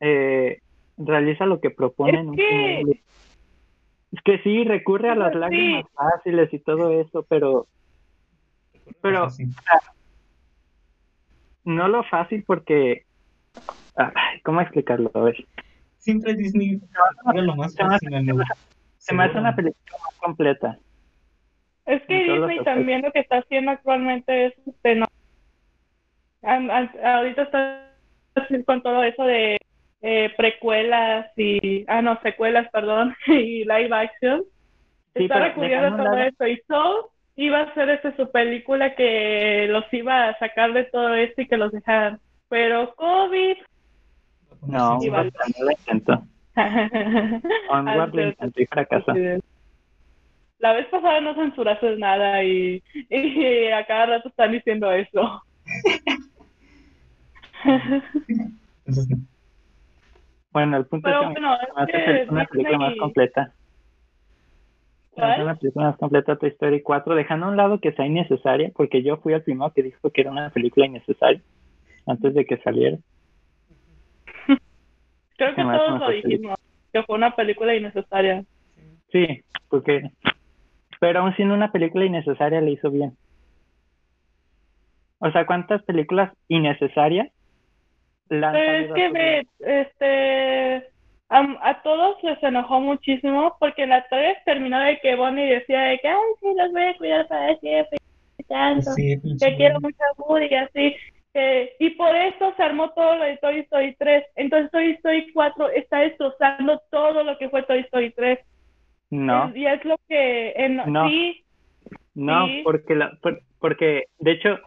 eh, realiza lo que propone es que... Es que sí, recurre a las lágrimas fáciles y todo eso, pero... Pero... no lo fácil porque... ¿Cómo explicarlo? A ver. Siempre Disney lo más fácil. Se me hace una película más completa. Es que Disney también lo que está haciendo actualmente es... Este, no, ahorita está con todo eso de eh, precuelas y, ah, no, secuelas, perdón, y live action. Está recurriendo todo eso y Soul iba a hacer esa su película que los iba a sacar de todo esto y que los dejaran. Pero COVID. No, iba no lo intentó. Onward lo intentó y fracasó. La vez pasada no censuraste nada y, y a cada rato están diciendo eso. Bueno, el punto es que es una película más completa. Es una película más completa Toy Story 4, dejando a un lado que sea innecesaria, porque yo fui el primero que dijo que era una película innecesaria antes de que saliera. Creo que todos lo dijimos, que fue una película innecesaria. Sí, porque... Pero aún siendo una película innecesaria le hizo bien. O sea, ¿cuántas películas innecesarias es que este, a, todos les enojó muchísimo porque la 3 terminó de que Bonnie decía de que, ay, sí, los voy a cuidar para siempre, tanto, que quiero mucha Woody y así. y por eso se armó todo lo de Toy Story 3. Entonces Toy Story 4 está destrozando todo lo que fue Toy Story 3. No. Y es lo que... En, no. Sí, no, porque, la, porque de hecho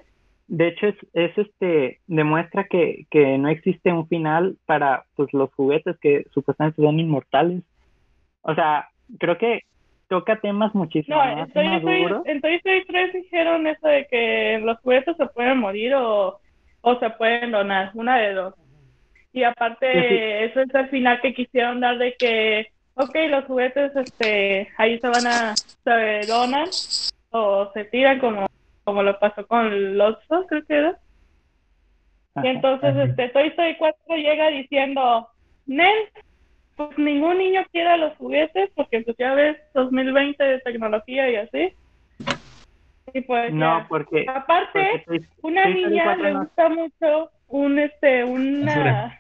de hecho es, es, este demuestra que, que, no existe un final para pues los juguetes que supuestamente son inmortales. O sea creo que toca temas muchísimo no, más en Toy Story 3 dijeron eso de que los juguetes se pueden morir o, o se pueden donar una de dos. Y aparte eso es el final que quisieron dar de que ok los juguetes este ahí se van a se donan o se tiran como como lo pasó con Lotso, creo que era. y entonces este Toy Story 4 llega diciendo, Nen, pues ningún niño quiere los juguetes porque pues ya ves 2020 de tecnología y así. Y pues no, porque aparte una niña le gusta mucho un este una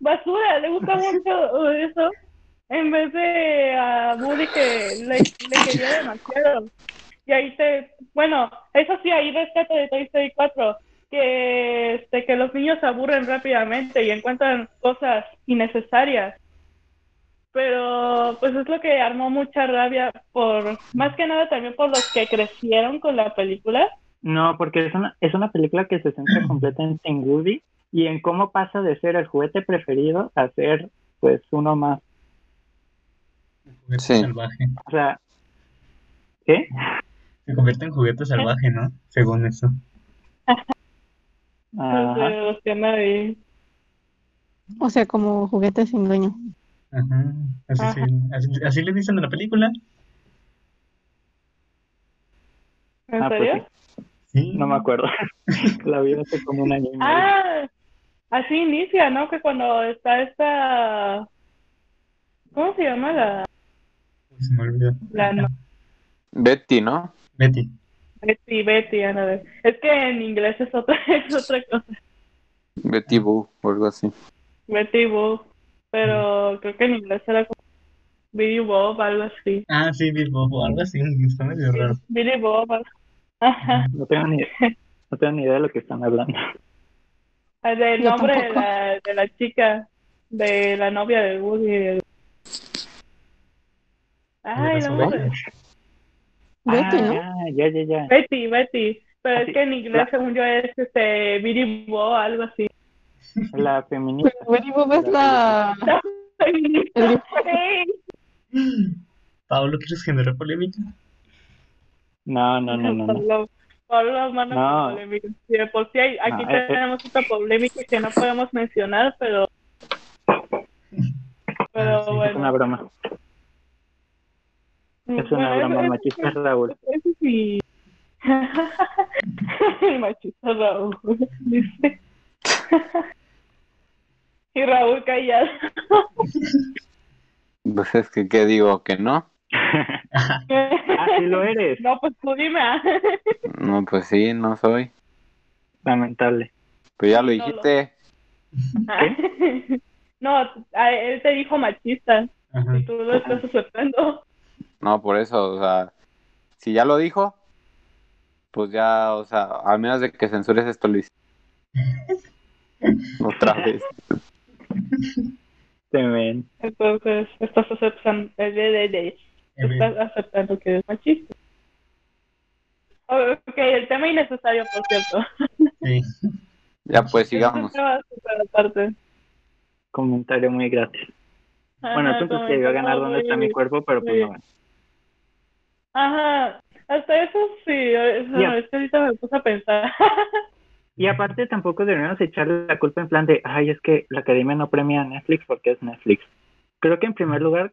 basura, le gusta mucho eso en vez de a Woody que le, le quería demasiado. Y ahí te, bueno, eso sí, ahí rescato de Toy Story 4, que, este, que los niños se aburren rápidamente y encuentran cosas innecesarias. Pero pues es lo que armó mucha rabia por, más que nada también por los que crecieron con la película. No, porque es una, es una película que se centra completamente en Woody y en cómo pasa de ser el juguete preferido a ser pues uno más. Sí. Salvaje. O sea, ¿qué? Se convierte en juguete salvaje, ¿no? Según eso. O sea, como juguete sin dueño. Ajá. Así, Ajá. sí, así, así le dicen en la película. ¿En Ah, pues serio? Sí. No me acuerdo. La vi hace como un año y medio. Ah, así inicia, ¿no? Que cuando está esta... ¿Cómo se llama la... Se me olvidó. la Betty, ¿no? Betty. Betty, Betty, Ana, ver. Es que en inglés es otra, es otra cosa. Betty Boo o algo así. Betty Boop. Pero creo que en inglés era como Billy Bob, algo así. Ah, sí, Bilbo o algo así. Está medio raro. Billy Bob. algo- Ajá. No tengo ni, no tengo ni idea de lo que están hablando. El del nombre de la, de la chica, de la novia de Woody. Ay, no Betty. Betty. Ah, ya, ya, ya. Betty, Betty. Pero Así, es que en inglés, la- según yo, es este Bob, algo así. La feminista. Betty es la... el- Sí. Pablo, ¿quieres generar polémica? No, no, no, no. no. Pablo, Pablo, mano, No. polémica. Sí, de por sí hay- aquí No, tenemos esta polémica que no podemos mencionar, pero. Pero Ah, sí, es bueno. Es una broma. Es una Bueno, broma machista, Raúl. Eso sí. El machista Raúl, dice. y Raúl callado. Pues es que, ¿qué digo? ¿Que no? ah, sí lo eres. No, pues tú dime. No, pues sí, no soy. Lamentable. Pues ya lo No, dijiste. No, a- él te dijo machista Ajá. y tú lo estás aceptando. No, por eso, o sea, si ya lo dijo, pues ya, o sea, al menos de que censures esto, Luis. Otra vez. Te ven. Entonces, estás aceptando, eh, estás aceptando que es machista. Ok, el tema innecesario, por cierto. Sí. Ya pues sigamos. Comentario muy gratis. Bueno, Ajá, como que iba a ganar todo dónde está mi cuerpo, pero pues no. Ajá, hasta eso sí, eso, Ya. es que ahorita me puse a pensar. Y aparte tampoco deberíamos echarle la culpa en plan de, ay, es que la academia no premia a Netflix porque es Netflix. Creo que en primer lugar,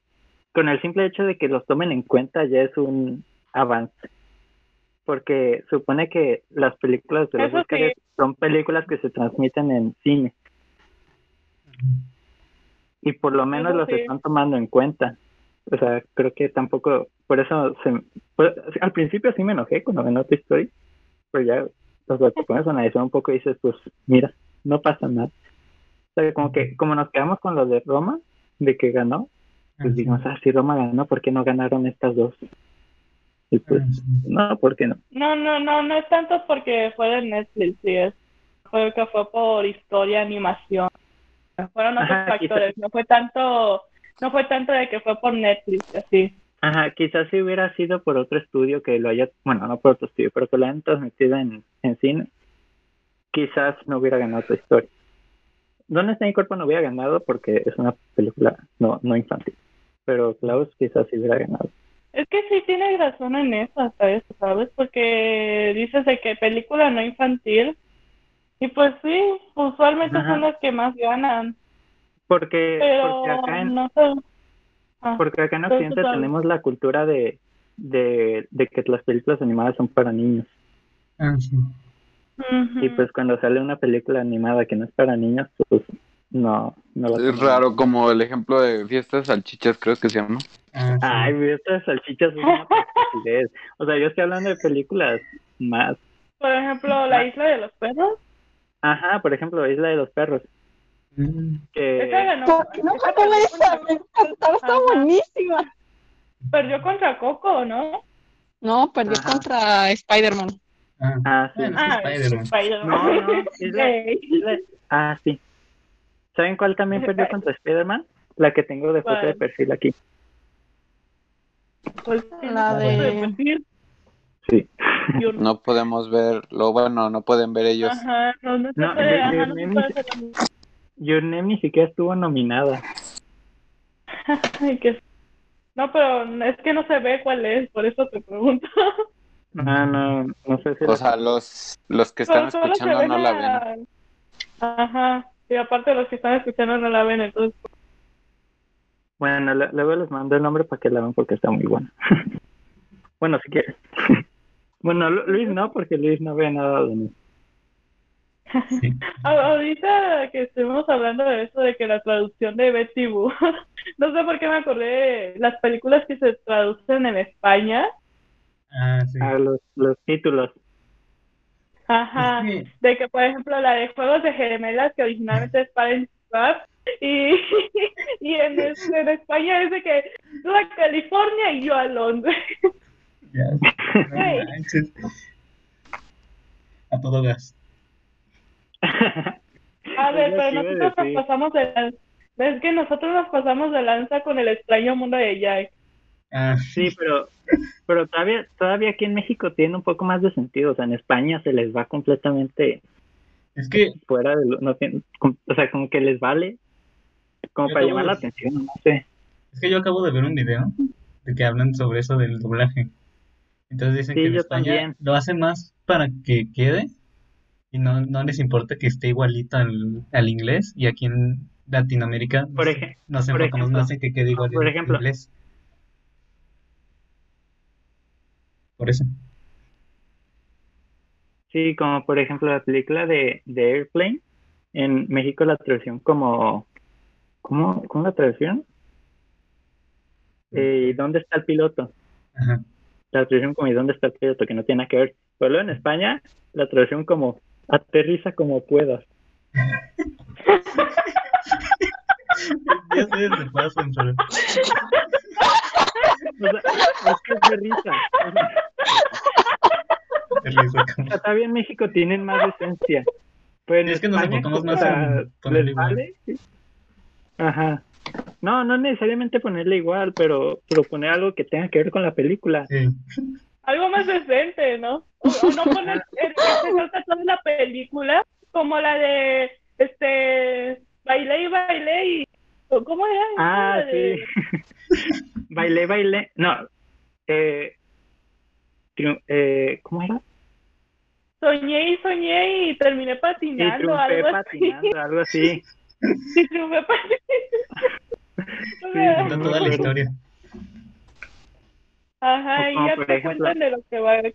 con el simple hecho de que los tomen en cuenta ya es un avance. Porque supone que las películas de los Eso sí. Oscars son películas que se transmiten en cine. Y por lo menos Eso los sí. están tomando en cuenta. O sea, creo que tampoco, por eso se, pues, al principio sí me enojé cuando ganó Toy Story, pero ya los lo pones a analizar un poco y dices, pues mira, no pasa nada. O sea, como que, como nos quedamos con lo de Roma, de que ganó, pues dijimos, ah, si Roma ganó, ¿por qué no ganaron estas dos? Y pues, no, ¿por qué no? No, no, no, no es tanto porque fue de Netflix, sí, es fue que fue por historia, animación. Fueron otros Ajá, factores, no fue tanto, no fue tanto de que fue por Netflix, así. Ajá, quizás si hubiera sido por otro estudio que lo haya, bueno, no por otro estudio, pero que lo hayan transmitido en, en cine, quizás no hubiera ganado otra historia. ¿Dónde está mi cuerpo? No hubiera ganado porque es una película no, no infantil. Pero Klaus quizás sí hubiera ganado. Es que sí tienes razón en eso, eso, ¿sabes? Porque dices de que película no infantil, y pues sí, usualmente Ajá. son las que más ganan, Porque, pero porque acá en, no sé. Ah, porque acá en Occidente total. tenemos la cultura de, de, de que las películas animadas son para niños. Ah, sí. Y pues cuando sale una película animada que no es para niños, pues no, no la Es raro, como el ejemplo de fiestas salchichas, creo que se llama. Ah, sí. Ay, güey, estas salchichas son una. O sea, yo estoy hablando de películas más. Por ejemplo, La Isla de los Perros, Ajá, por ejemplo, Isla de los Perros. Que... esa ganó, ¿Por qué no esa perdió esa? contra- Me encantaba, está buenísima. perdió contra Coco, ¿no? No, perdió Ajá. contra Spider-Man. Ah, Ah, sí. Ah, Spider-Man. Spider-Man. No, no, Isla, Ey. Isla- Ah, sí. ¿Saben cuál también perdió contra Spider-Man? La que tengo de foto de ¿Cuál? perfil aquí. Pues, sí, La no de-. Sí. No podemos verlo, bueno, no pueden ver ellos. Ajá, no, no se No, puede, de- ajá, de no se puede Name ni siquiera estuvo nominada. Ay, qué- No, pero es que no se ve cuál es, por eso te pregunto. Ah, no, no sé si... O sea, los, los que están Pero escuchando no la ven. Ajá, y aparte los que están escuchando no la ven, entonces... Bueno, luego les mando el nombre para que la vean porque está muy buena. bueno, si quieres. bueno, Luis no, porque Luis no ve nada de mí. Ahorita que estuvimos hablando de eso, de que la traducción de Betty Boo, no sé por qué me acordé de las películas que se traducen en España. Ah, sí. Ah, los, los títulos. Ajá, de que por ejemplo la de Juegos de Gemelas, que originalmente es para y, y en, en, España es de que tú a California y yo a Londres. a todo gas. A ver, pero nosotros nos pasamos de lanza. Es que nosotros nos pasamos de lanza con el extraño mundo de Jack. Ah, sí, pero pero todavía todavía aquí en México tiene un poco más de sentido, o sea, en España se les va completamente es que fuera de lo, no o sea, como que les vale como para llamar la atención, no sé. Es que yo acabo de ver un video de que hablan sobre eso del doblaje. Entonces dicen que en España lo hacen más para que quede y no, no les importa que esté igualito al, al inglés y aquí en Latinoamérica por nos enfocamos más en que quede igual por ejemplo, inglés. Por eso. Sí, como por ejemplo la película de, de Airplane, en México la traducción como... ¿Cómo, cómo la traducción? Eh, ¿Dónde está el piloto? Ajá. La traducción como ¿y dónde está el piloto? Que no tiene nada que ver. Pero en España, la traducción como aterriza como puedas. ya sé de paso, pero... O sea, es que es de risa. Está bien, México tienen más esencia. Pero es que nos enfocamos más en ponerle igual. Ajá. No, no necesariamente ponerle igual, pero proponer algo que tenga que ver con la película. Sí. Algo más decente, ¿no? O, no poner que se trata toda la película, como la de este bailé y bailé y ¿cómo era? Ah, sí. bailé, bailé. No. Eh, eh, ¿Cómo era? soñé y soñé y terminé patinando, algo patinando, así. algo así. Y triunfé patinando. sí, toda la historia. Ajá, y ya cuentan de lo que va a ver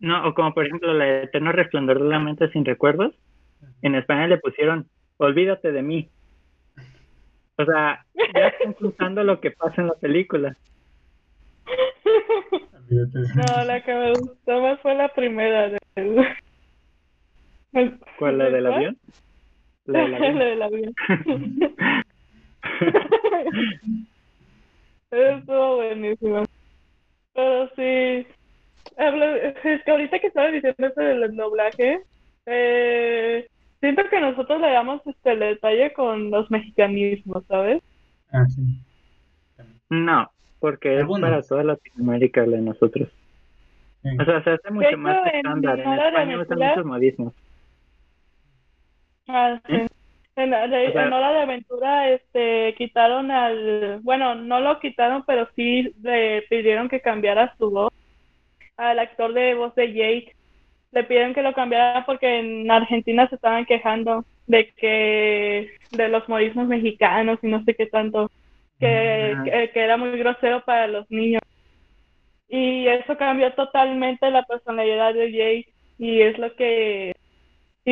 No, o como por ejemplo la Eterno Resplandor de la Mente sin Recuerdos. En España le pusieron Olvídate de mí. O sea, ya están contando lo que pasa en la película. No, la que me gustó más fue la primera. Del... ¿Cuál, la del avión? La del avión. la del avión. Estuvo buenísimo. Pero sí, es que ahorita que estaba diciendo eso del doblaje, eh, siento que nosotros le damos este el detalle con los mexicanismos, ¿sabes? Ah, sí. No, porque es para toda Latinoamérica la de nosotros. O sea, se hace mucho más estándar. En, España usan muchos modismos. Ah, sí. ¿Eh? En, Hora de Aventura este, quitaron al... Bueno, no lo quitaron, pero sí le pidieron que cambiara su voz al actor de voz de Jake. Le pidieron que lo cambiara porque en Argentina se estaban quejando de que... de los modismos mexicanos y no sé qué tanto que, que, era muy grosero para los niños. Y eso cambió totalmente la personalidad de Jake y es lo que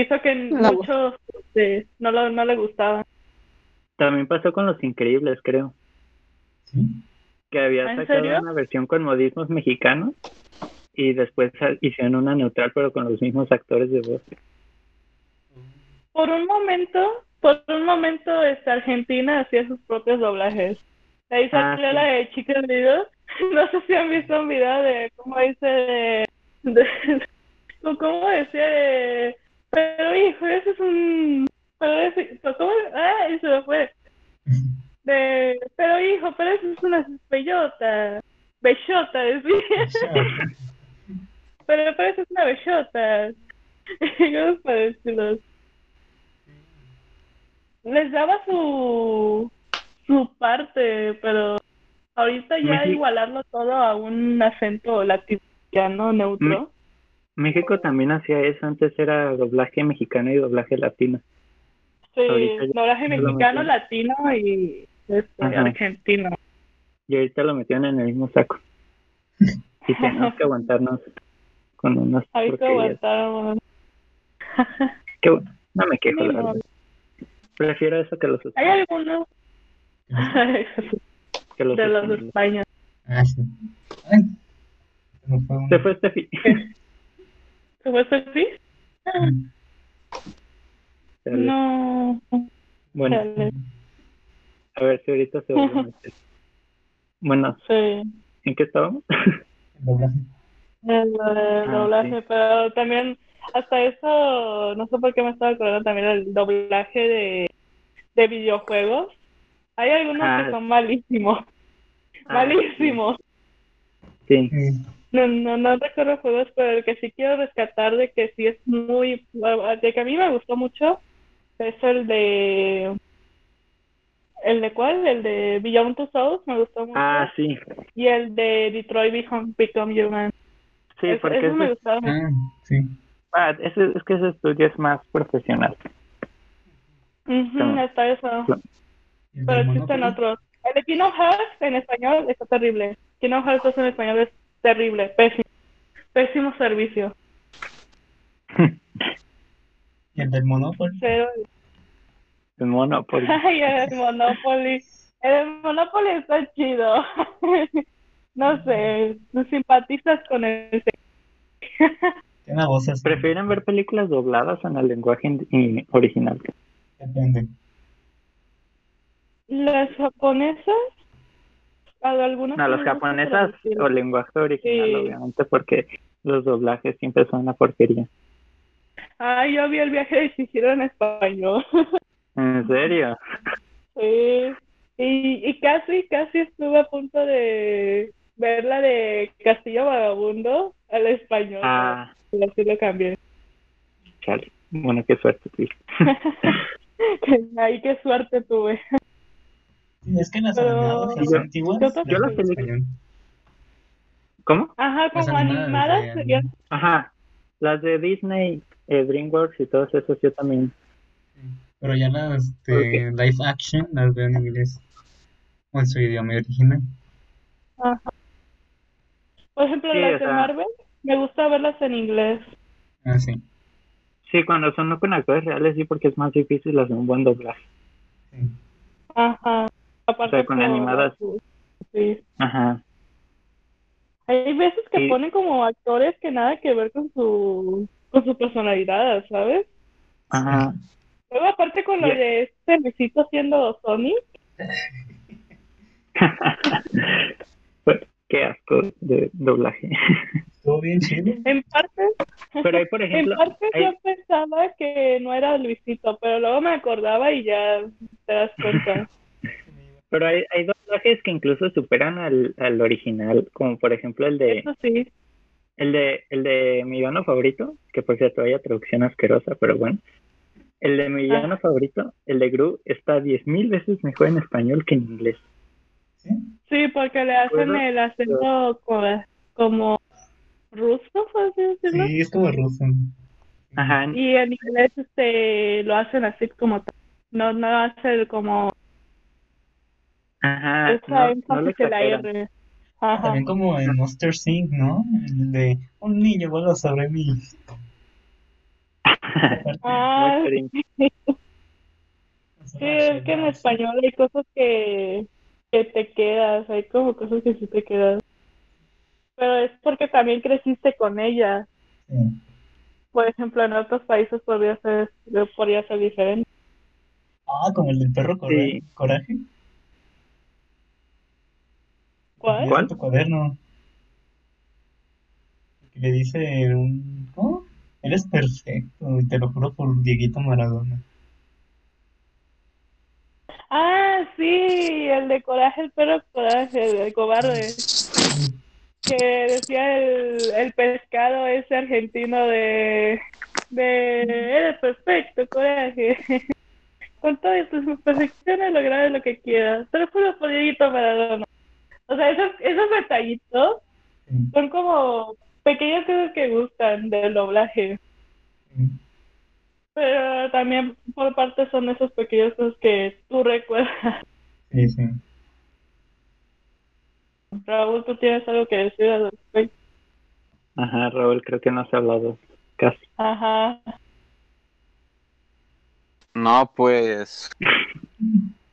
hizo que muchos este, no, lo, no le gustaban. También pasó con Los Increíbles, creo. Que había sacado una versión con modismos mexicanos y después hicieron una neutral pero con los mismos actores de voz. Por un momento por un momento esta Argentina hacía sus propios doblajes. Ahí ah, salió la de Chicas Unidos. No sé si han visto un video de cómo dice de, cómo decía de pero hijo, eso es un pero ese, ¿cómo? Ah, eso me fue. De, pero hijo, pero eso es una bellota. Bellota, decía. pero, pero eso es una bellota. ¿Cómo para decirlo? les daba su su parte, pero ahorita ya igualarlo todo a un acento latino neutro. México también hacía eso, antes era doblaje mexicano y doblaje latino. Sí, doblaje mexicano, latino y, este, argentino. Y ahorita lo metieron en el mismo saco. Y tenemos que aguantarnos con unos. Hay que aguantar. Qué bueno. No me quejo, la verdad. Prefiero eso que los ¿Hay algunos? que los de los españoles. Ah, sí. Ay, se fue un- Se fue Steffi. ¿Se fue Steffi? No. Bueno, a ver si ahorita se vuelve a meter. Bueno, Sí. ¿en qué estábamos? doblaje. El, el Ah, doblaje, sí. pero también hasta eso, no sé por qué me estaba acordando también el doblaje de, de videojuegos. Hay algunos Ah. que son malísimos, Ah, malísimos. Sí. Sí. No, no, no recuerdo juegos, pero el que sí quiero rescatar de que sí es muy, de que a mí me gustó mucho, es el de, ¿el de cuál? El de Beyond Two Souls, me gustó mucho. Ah, sí. Y el de Detroit Become, Become Human. Sí, Es- porque eso me gustaba mucho. Ah, sí. ah, ese- es que ese estudio es más profesional. Claro. está eso. ¿Y el Pero existen otros. El de Kingdom Hearts en español está terrible. Kingdom Hearts 2 en español es terrible, pésimo. Pésimo servicio. ¿Y el del Monopoly? Cero. El Monopoly. Ay, el Monopoly. El Monopoly está chido. no sé, simpatizas con el... Tiene. ¿Prefieren ver películas dobladas en el lenguaje in- in- original? Depende. Las japonesas, a algunas... No, gusta japonesas o lenguaje original, Sí. obviamente, porque los doblajes siempre son una porquería. Ay, yo vi el viaje de Chihiro en español. ¿En serio? Sí, y, y casi, casi estuve a punto de ver la de Castillo Vagabundo al español, Ah, pero así lo cambié. chale. Bueno, qué suerte tuviste. Ay, qué suerte tuve. Es que las animadas, las Yo- antiguas, yo las yo las en películas- español. ¿Cómo? Ajá, Las como animadas animadas de-. Ajá. Las de Disney, eh, DreamWorks y todos esos yo también. Pero ya las de live action las veo en inglés. O en su idioma original. Ajá. Por ejemplo, Sí, las o de sea- Marvel, me gusta verlas en inglés. Ah, sí. Sí, cuando son con actores reales sí, porque es más difícil hacer un buen doblaje. sí. Ajá. Aparte O sea, con animadas. Sí. Ajá. Hay veces que Sí. ponen como actores que nada que ver con su, con su personalidad, ¿sabes? Ajá. Luego aparte con lo de este Luisito siendo Sony, Qué asco de doblaje. Estuvo bien chido. en parte, Pero hay, por en ejemplo, parte hay- yo pensaba que no era Luisito, pero luego me acordaba y ya te das cuenta. pero hay, hay doblajes que incluso superan al, al original, como por ejemplo el de Eso sí. el de el de mi villano favorito, que por cierto vaya traducción asquerosa, pero bueno. El de mi villano Ah. favorito, el de Gru, está diez mil veces mejor en español que en inglés. ¿Sí? Sí, porque le hacen ¿Puedo? el acento como, como ruso, decirlo. Sí, es como ruso. Ajá. Y en inglés este lo hacen así como no no hace como Ajá. esa No, no lo en la exageran. R. Ajá. También como en Monster Inc., ¿no? El de un niño vuelve sobre mí. Ah. Sí, es que en español hay cosas que, que te quedas, hay como cosas que sí te quedas. Pero es porque también creciste con ella. Sí. Por ejemplo, en otros países podría ser, podría ser diferente. Ah, como el del perro Sí. coraje. ¿Cuál? ¿Cuál? Tu cuaderno. Que le dice un... ¿Cómo? Eres perfecto, y te lo juro por Dieguito Maradona. Ah, sí, el de Coraje, el perro Coraje, el, el cobarde. Que decía el, el pescado ese argentino de, de eres perfecto, Coraje. Con todas tus imperfecciones lograrás lo que quieras. Te lo juro por Dieguito Maradona. O sea, esos, esos detallitos Sí, son como pequeñas cosas que gustan del doblaje. sí. Pero también por parte son esos pequeños cosas que tú recuerdas. Sí, sí. Raúl, ¿tú tienes algo que decir al respecto? Ajá, Raúl, creo que no has hablado casi. Ajá. No, pues.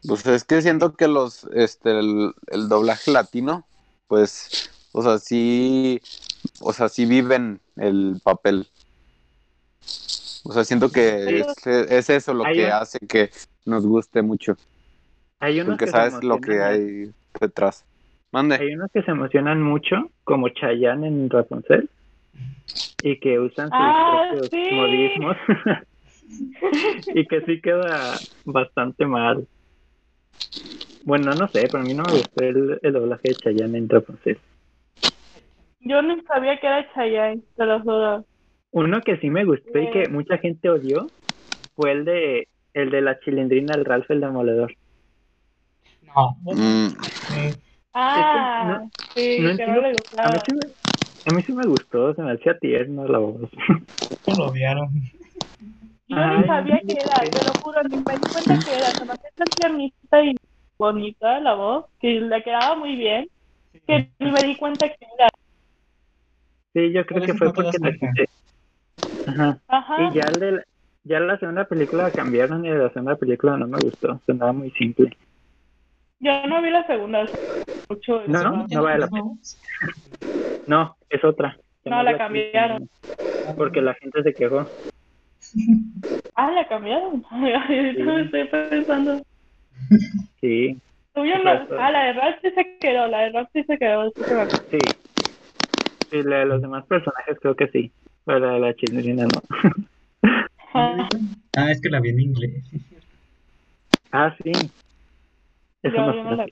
Pues es que siento que los. Este, el, el doblaje latino, pues. O sea, sí. O sea, sí viven el papel. O sea, siento que es, es eso lo que un- hace que nos guste mucho. Hay unos Porque que sabes lo que hay detrás. Mande. Hay unos que se emocionan mucho, como Chayanne en Rapunzel, y que usan sus Ah, propios sí. modismos, y que sí queda bastante mal. Bueno, no sé, pero a mí no me gustó el, el doblaje de Chayanne en Rapunzel. Yo no sabía que era Chayanne, te lo juro. Uno que sí me gustó y que Eh. mucha gente odió fue el de el de la chilindrina, el Ralph el Demoledor. No, Mm, sí. Ah, sí, no que no entiendo- le A gustaba. mí, sí me, a mí sí me gustó, se me hacía tierno la voz. lo odiaron. Yo Ay, ni sabía no que era, te lo juro, ni me di cuenta que era. Se me hacía tan tiernita y bonita la voz, que le quedaba muy bien, que ni me di cuenta que era. Sí, yo creo que fue no porque la gente... Ajá. Ajá. Y ya, de la, ya la segunda película la cambiaron y de la segunda película no me gustó. Sonaba muy simple. Yo no vi la segunda. Mucho No, eso. no vale la pena. No, es otra. No, la cambiaron. Porque la gente se quejó. Ah, la cambiaron. Ahorita me estoy pensando. Sí, no. Ah, la de Ralph sí se quedó, la de Ralph sí se quedó. sí. Sí, la de los demás personajes creo que sí. Pero la de la chilindrina no. Ajá. Ah, es que la vi en inglés. ah, sí. Eso Yo- no yo no la-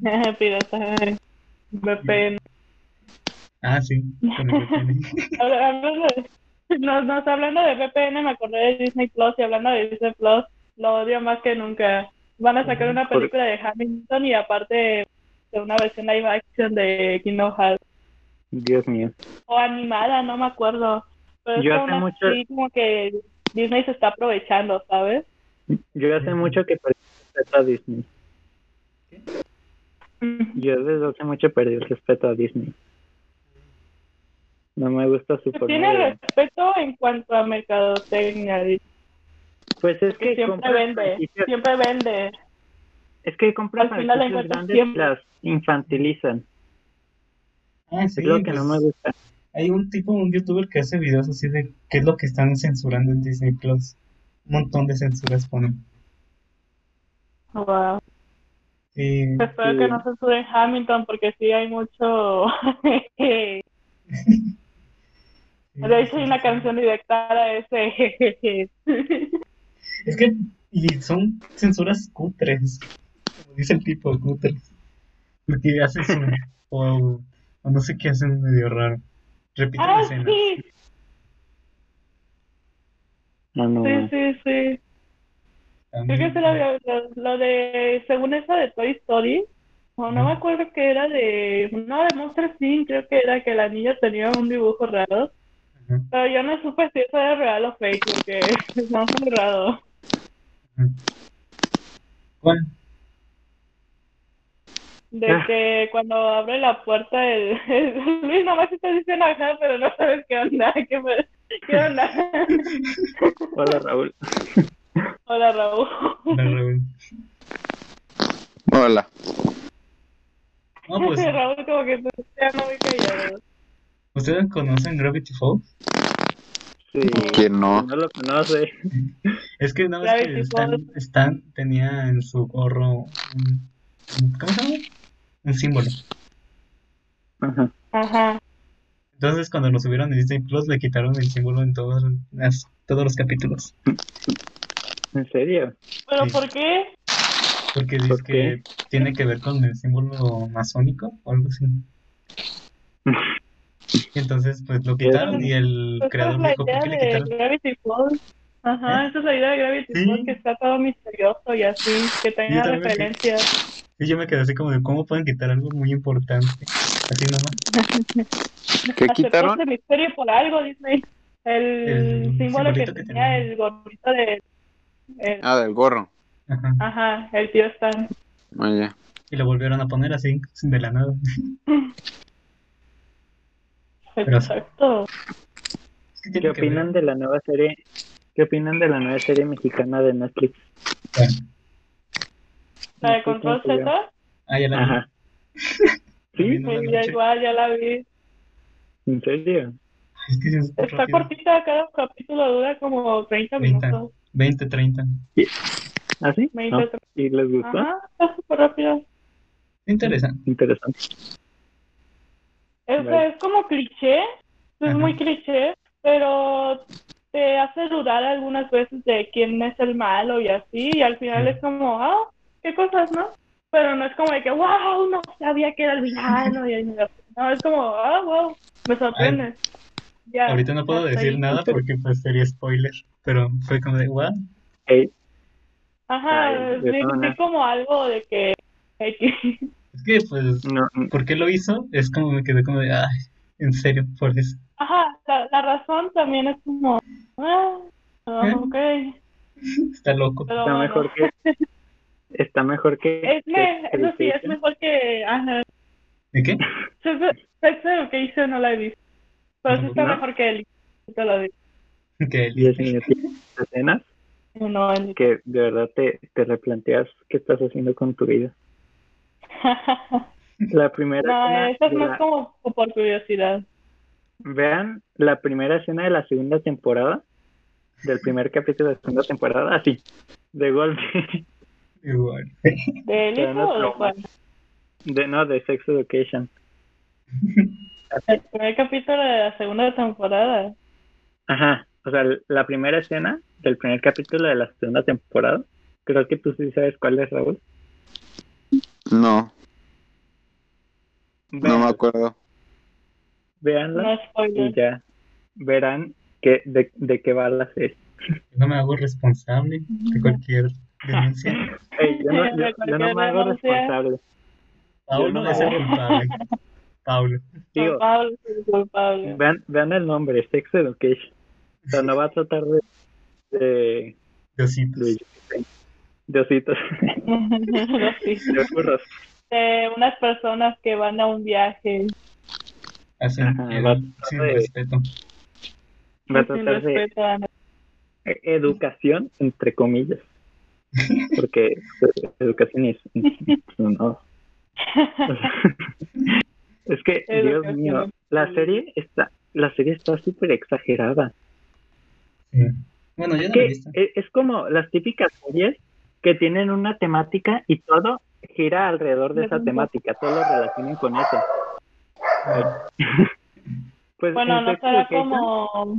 sé. Pirata. VPN. Ah, sí. Con el VPN. Habla- Hablando de, no, no, hablando de VPN, me acordé de Disney Plus y hablando de Disney Plus, lo odio más que nunca. Van a sacar una película de Hamilton y aparte de una versión live action de Kingdom Hearts. Dios mío. O animada, no me acuerdo. Pero es Yo como hace una- mucho- sí, como que Disney se está aprovechando, ¿sabes? Yo hace mucho que perdí el respeto a Disney. Yo desde hace mucho perdí el respeto a Disney. No me gusta su forma Tiene de... respeto en cuanto a mercadotecnia. Pues es Que que siempre vende, franquicias- siempre vende. Es que compran Al final la franquicias grandes siempre. las infantilizan. Ah, sí. es lo que no pues, me gusta. Hay un tipo, un youtuber que hace videos así de qué es lo que están censurando en Disney Plus. Un montón de censuras ponen. Wow. Sí, Espero Sí. que no censuren Hamilton porque sí hay mucho. de hecho, hay una canción directa a ese. Es que y son censuras cutres, como dice el tipo, cutres. Porque hacen su o, o no sé qué hacen medio raro. Repiten ah, escenas. sí, No, no. sí, sí, sí. Creo que es lo, de- lo, lo de, según eso de Toy Story, o no me acuerdo que era de, no, de Monster Inc., creo que era que la niña tenía un dibujo raro, pero yo no supe si eso era real o fake, porque no raro. ajá. ¿Cuál? De Ah. que cuando abre la puerta, el, el- Luis nomás está diciendo acá, pero no sabes qué onda, qué, me- qué onda. Hola, Raúl. Hola, Raúl. La Raúl. Hola. No, pues, Raúl como que ya no muy callado. ¿Ustedes conocen Gravity Falls? Sí. ¿Quién no? No lo conoce. Es que una vez que Stan. Stan tenía en su gorro un, un- ¿cómo se llama? Un símbolo. Ajá. Ajá. Entonces cuando lo subieron en Disney Plus le quitaron el símbolo en todos, las- todos los capítulos. ¿En serio? ¿Pero Sí. por qué? Porque dice ¿Por que tiene que ver con el símbolo masónico o algo así. Entonces pues lo quitaron y el creador dijo, ¿por idea qué le de quitaron? Gravity Falls. Ajá, esa es la idea de Gravity Sí. Falls, que está todo misterioso y así, que tenga referencias. Y yo me quedé así como de, ¿cómo pueden quitar algo muy importante? Así nomás. ¿Qué quitaron? ese misterio por algo, Disney. El, El símbolo que que tenía tenía. el gorrito de... el- Ah, del gorro. Ajá. Ajá, el tío Stan. Oye. Y lo volvieron a poner así, de la nada. Exacto. ¿Qué opinan de la nueva serie? ¿Qué opinan de la nueva serie mexicana de Netflix? ver. La de Control. Z. Ah, ya la vi. Ajá. La Sí, ya igual, ya la vi. ¿En serio? Es que es Está rápido. cortita, cada capítulo dura como 30 30, minutos. 20, 30. ¿Ah, sí? Veinte, No. ¿Y les gustó? Ajá, está súper rápido. Interesante. Interesante. Es, es como cliché, es Ajá. muy cliché, pero te hace dudar algunas veces de quién es el malo y así, y al final Sí. es como, ah, qué cosas, ¿no? Pero no es como de que, wow, no sabía que era el villano, y no, es como, ah, wow, me sorprende. Ya, Ahorita no puedo decir ahí. nada porque pues sería spoiler. Pero fue como de, ¿what? Ey, Ajá, Ay, de como algo de que, de que- Es que pues, no, ¿por qué lo hizo? Es como me quedé como de, ay, en serio, por eso. ajá, la, la razón también es como, ah, ¿Eh? ok, Está loco. pero está bueno. mejor que... Está mejor que... Es, me- que eso sí, es mejor que, ajá, ¿De qué? Sex Education no la he visto, pero sí está ¿No? mejor que el te lo digo. Que de escenas No, el que de verdad te, te replanteas qué estás haciendo con tu vida. La primera No, escena eso es de más la- como por curiosidad. Vean la primera escena de la segunda temporada, del primer capítulo de la segunda temporada, así, de golpe, igual. ¿De Pero Elisa no o de cuál? de no, de Sex Education. El primer capítulo de la segunda temporada. Ajá, o sea, la primera escena del primer capítulo de la segunda temporada, creo que tú sí sabes cuál es, Raúl. No, no me Vean, acuerdo. véanla No y ya verán que, de, de qué va la serie. No me hago responsable de cualquier denuncia. Ey, yo, no, yo- yo no me hago responsable. Paulo no es el culpable. Paulo. Digo, Culpable, culpable. vean, vean el nombre, Sex Education. O sea, no va a tratar de, de, Diositos. de, de ositos, de burros. De unas personas que van a un viaje Hacen Ajá, el- va- sin de- respeto. Va a tratar de respeto a e- educación, entre comillas. Porque pues, educación es no. Es que, Dios mío, es- la serie está, la serie está súper exagerada. Sí. Bueno, yo Es no he que visto. es, es como las típicas series que tienen una temática y todo gira alrededor de esa temática, todo lo relacionan con eso. Pues Bueno, en no será como.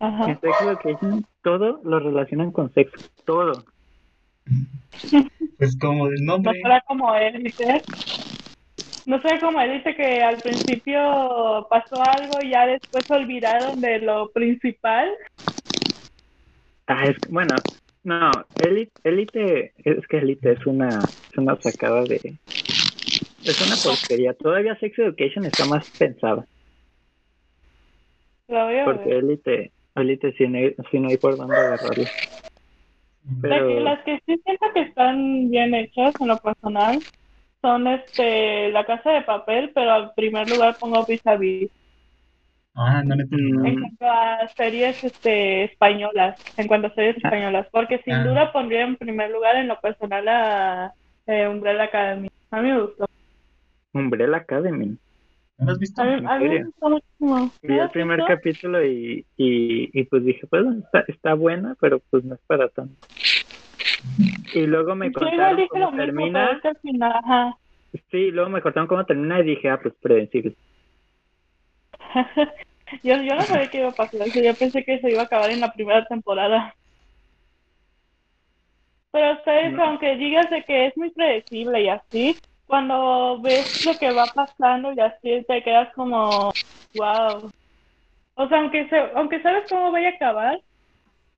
Ajá. en Sex Education todo lo relacionan con sexo, todo. Pues como el No nombre. será como él dice. No sé cómo él dice que al principio pasó algo y ya después olvidaron de lo principal. Ah, es que, bueno, no, Elite, Elite, es que Elite es una, es una sacada de, es una porquería. Todavía Sex Education está más pensada, Lo voy a porque ver. Elite, Elite sí no, hay- sí no hay por dónde agarrarlo. Pero, De que las que sí siento que están bien hechas en lo personal son este La Casa de Papel, pero en primer lugar pongo Vis a Vis. Ah, no le Mm. En cuanto a series este, españolas, en cuanto a series españolas, porque sin Ah. duda pondría en primer lugar en lo personal a eh, Umbrella Academy. A mí me gustó. Umbrella Academy. ¿No has visto? A mí, ¿En a mí me serio? gustó muchísimo. Vi ¿No el primer visto? capítulo y, y, y pues dije, pues está, está buena, pero pues no es para tanto. Y luego me contaron cómo mismo, pero termina. es que al final, ajá. Sí, luego me contaron cómo termina y dije, ah, pues predecible. yo, yo no sabía qué iba a pasar, yo pensé que se iba a acabar en la primera temporada. Pero ustedes, No. aunque digas de que es muy predecible y así, cuando ves lo que va pasando y así te quedas como, wow. O sea, aunque se, aunque sabes cómo vaya a acabar,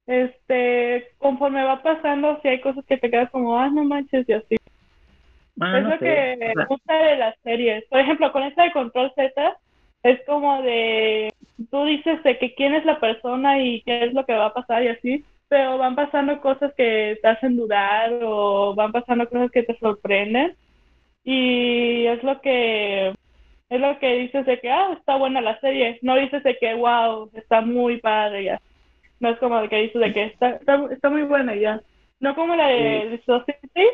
este, conforme va pasando, si hay cosas que te quedas como, ah, no manches, y así. Ah, es no lo sé. que me gusta de las series. Por ejemplo, con esta de Control Z, es como de, tú dices de que quién es la persona y qué es lo que va a pasar y así, pero van pasando cosas que te hacen dudar o van pasando cosas que te sorprenden. Y es lo que es lo que dices de que ah está buena la serie. No dices de que wow está muy padre ya. No es como de que dices de que está está, está muy buena ya. No como la de Society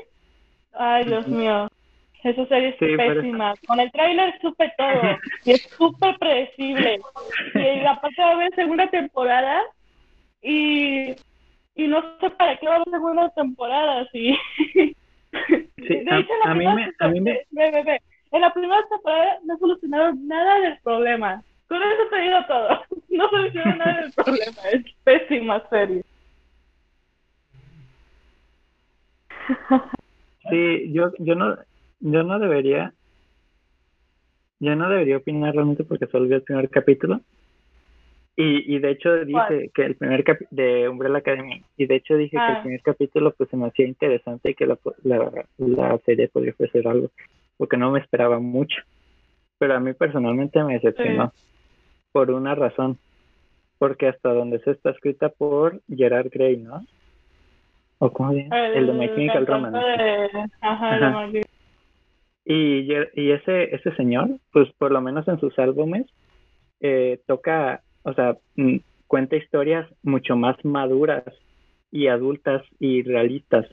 ay Dios mío esa serie es pésima. Con el tráiler supe todo. y es súper predecible. Y aparte va a haber segunda temporada. Y, y no sé para qué va a haber segunda temporada. Sí. Sí, a, mí me, a mí me... En la primera temporada no solucionaron nada del problema. Con eso te digo todo. No solucionaron nada del problema. Es pésima serie. Sí, yo, yo no, yo no debería, yo no debería opinar realmente porque solo vi el primer capítulo. Y, y de hecho dice que el primer capítulo de Umbrella Academy, y de hecho dije que el ah. primer capítulo pues se me hacía interesante y que la, la, la serie podría ofrecer algo, porque no me esperaba mucho. Pero a mí personalmente me decepcionó, por una razón, porque hasta donde se está escrita por Gerard Gray, ¿no? ¿O cómo se El, de My Chemical Romance. Ajá, y, y ese, ese señor, pues por lo menos en sus álbumes, eh, toca, o sea, mm, cuenta historias mucho más maduras y adultas y realistas.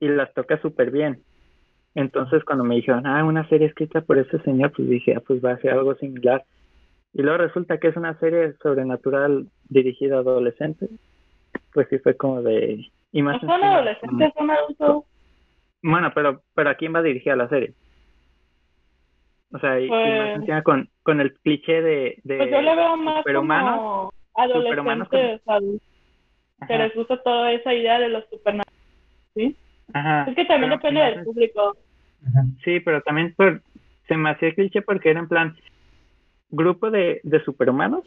Y las toca súper bien. Entonces cuando me dijeron, ah, una serie escrita por ese señor, pues dije, ah, pues va a ser algo similar. Y luego resulta que es una serie sobrenatural dirigida a adolescentes. Pues sí fue como de... Y más son adolescentes, son adultos. Bueno, pero, pero ¿a quién va dirigida la serie? O sea, y, más pues con, con el cliché de, de pues yo le veo más como adolescentes que les gusta toda esa idea de los supernaturales, ¿sí? Ajá, es que también depende del público. Sí, pero también por, se me hacía cliché porque era en plan grupo de, de superhumanos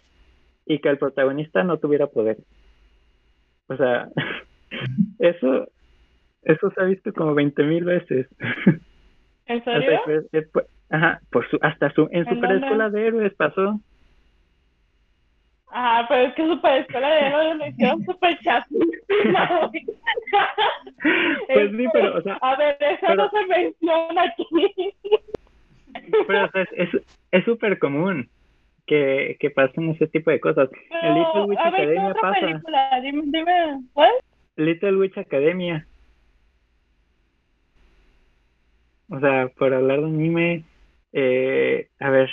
y que el protagonista no tuviera poder. O sea, eso eso se ha visto como 20 mil veces. ¿En serio? ajá, por su, hasta su, en, Super Escuela de Héroes pasó. Ah, pero es que Super Escuela de Héroes me hicieron super chato. pues sí, pero, o sea. A ver, eso no se menciona aquí. pero, o sea, es es súper común que, que pasen ese tipo de cosas. Pero, Little Witch Academia pasa. Película? Dime, dime, ¿cuál? Little Witch Academia. O sea, por hablar de anime, eh, a ver,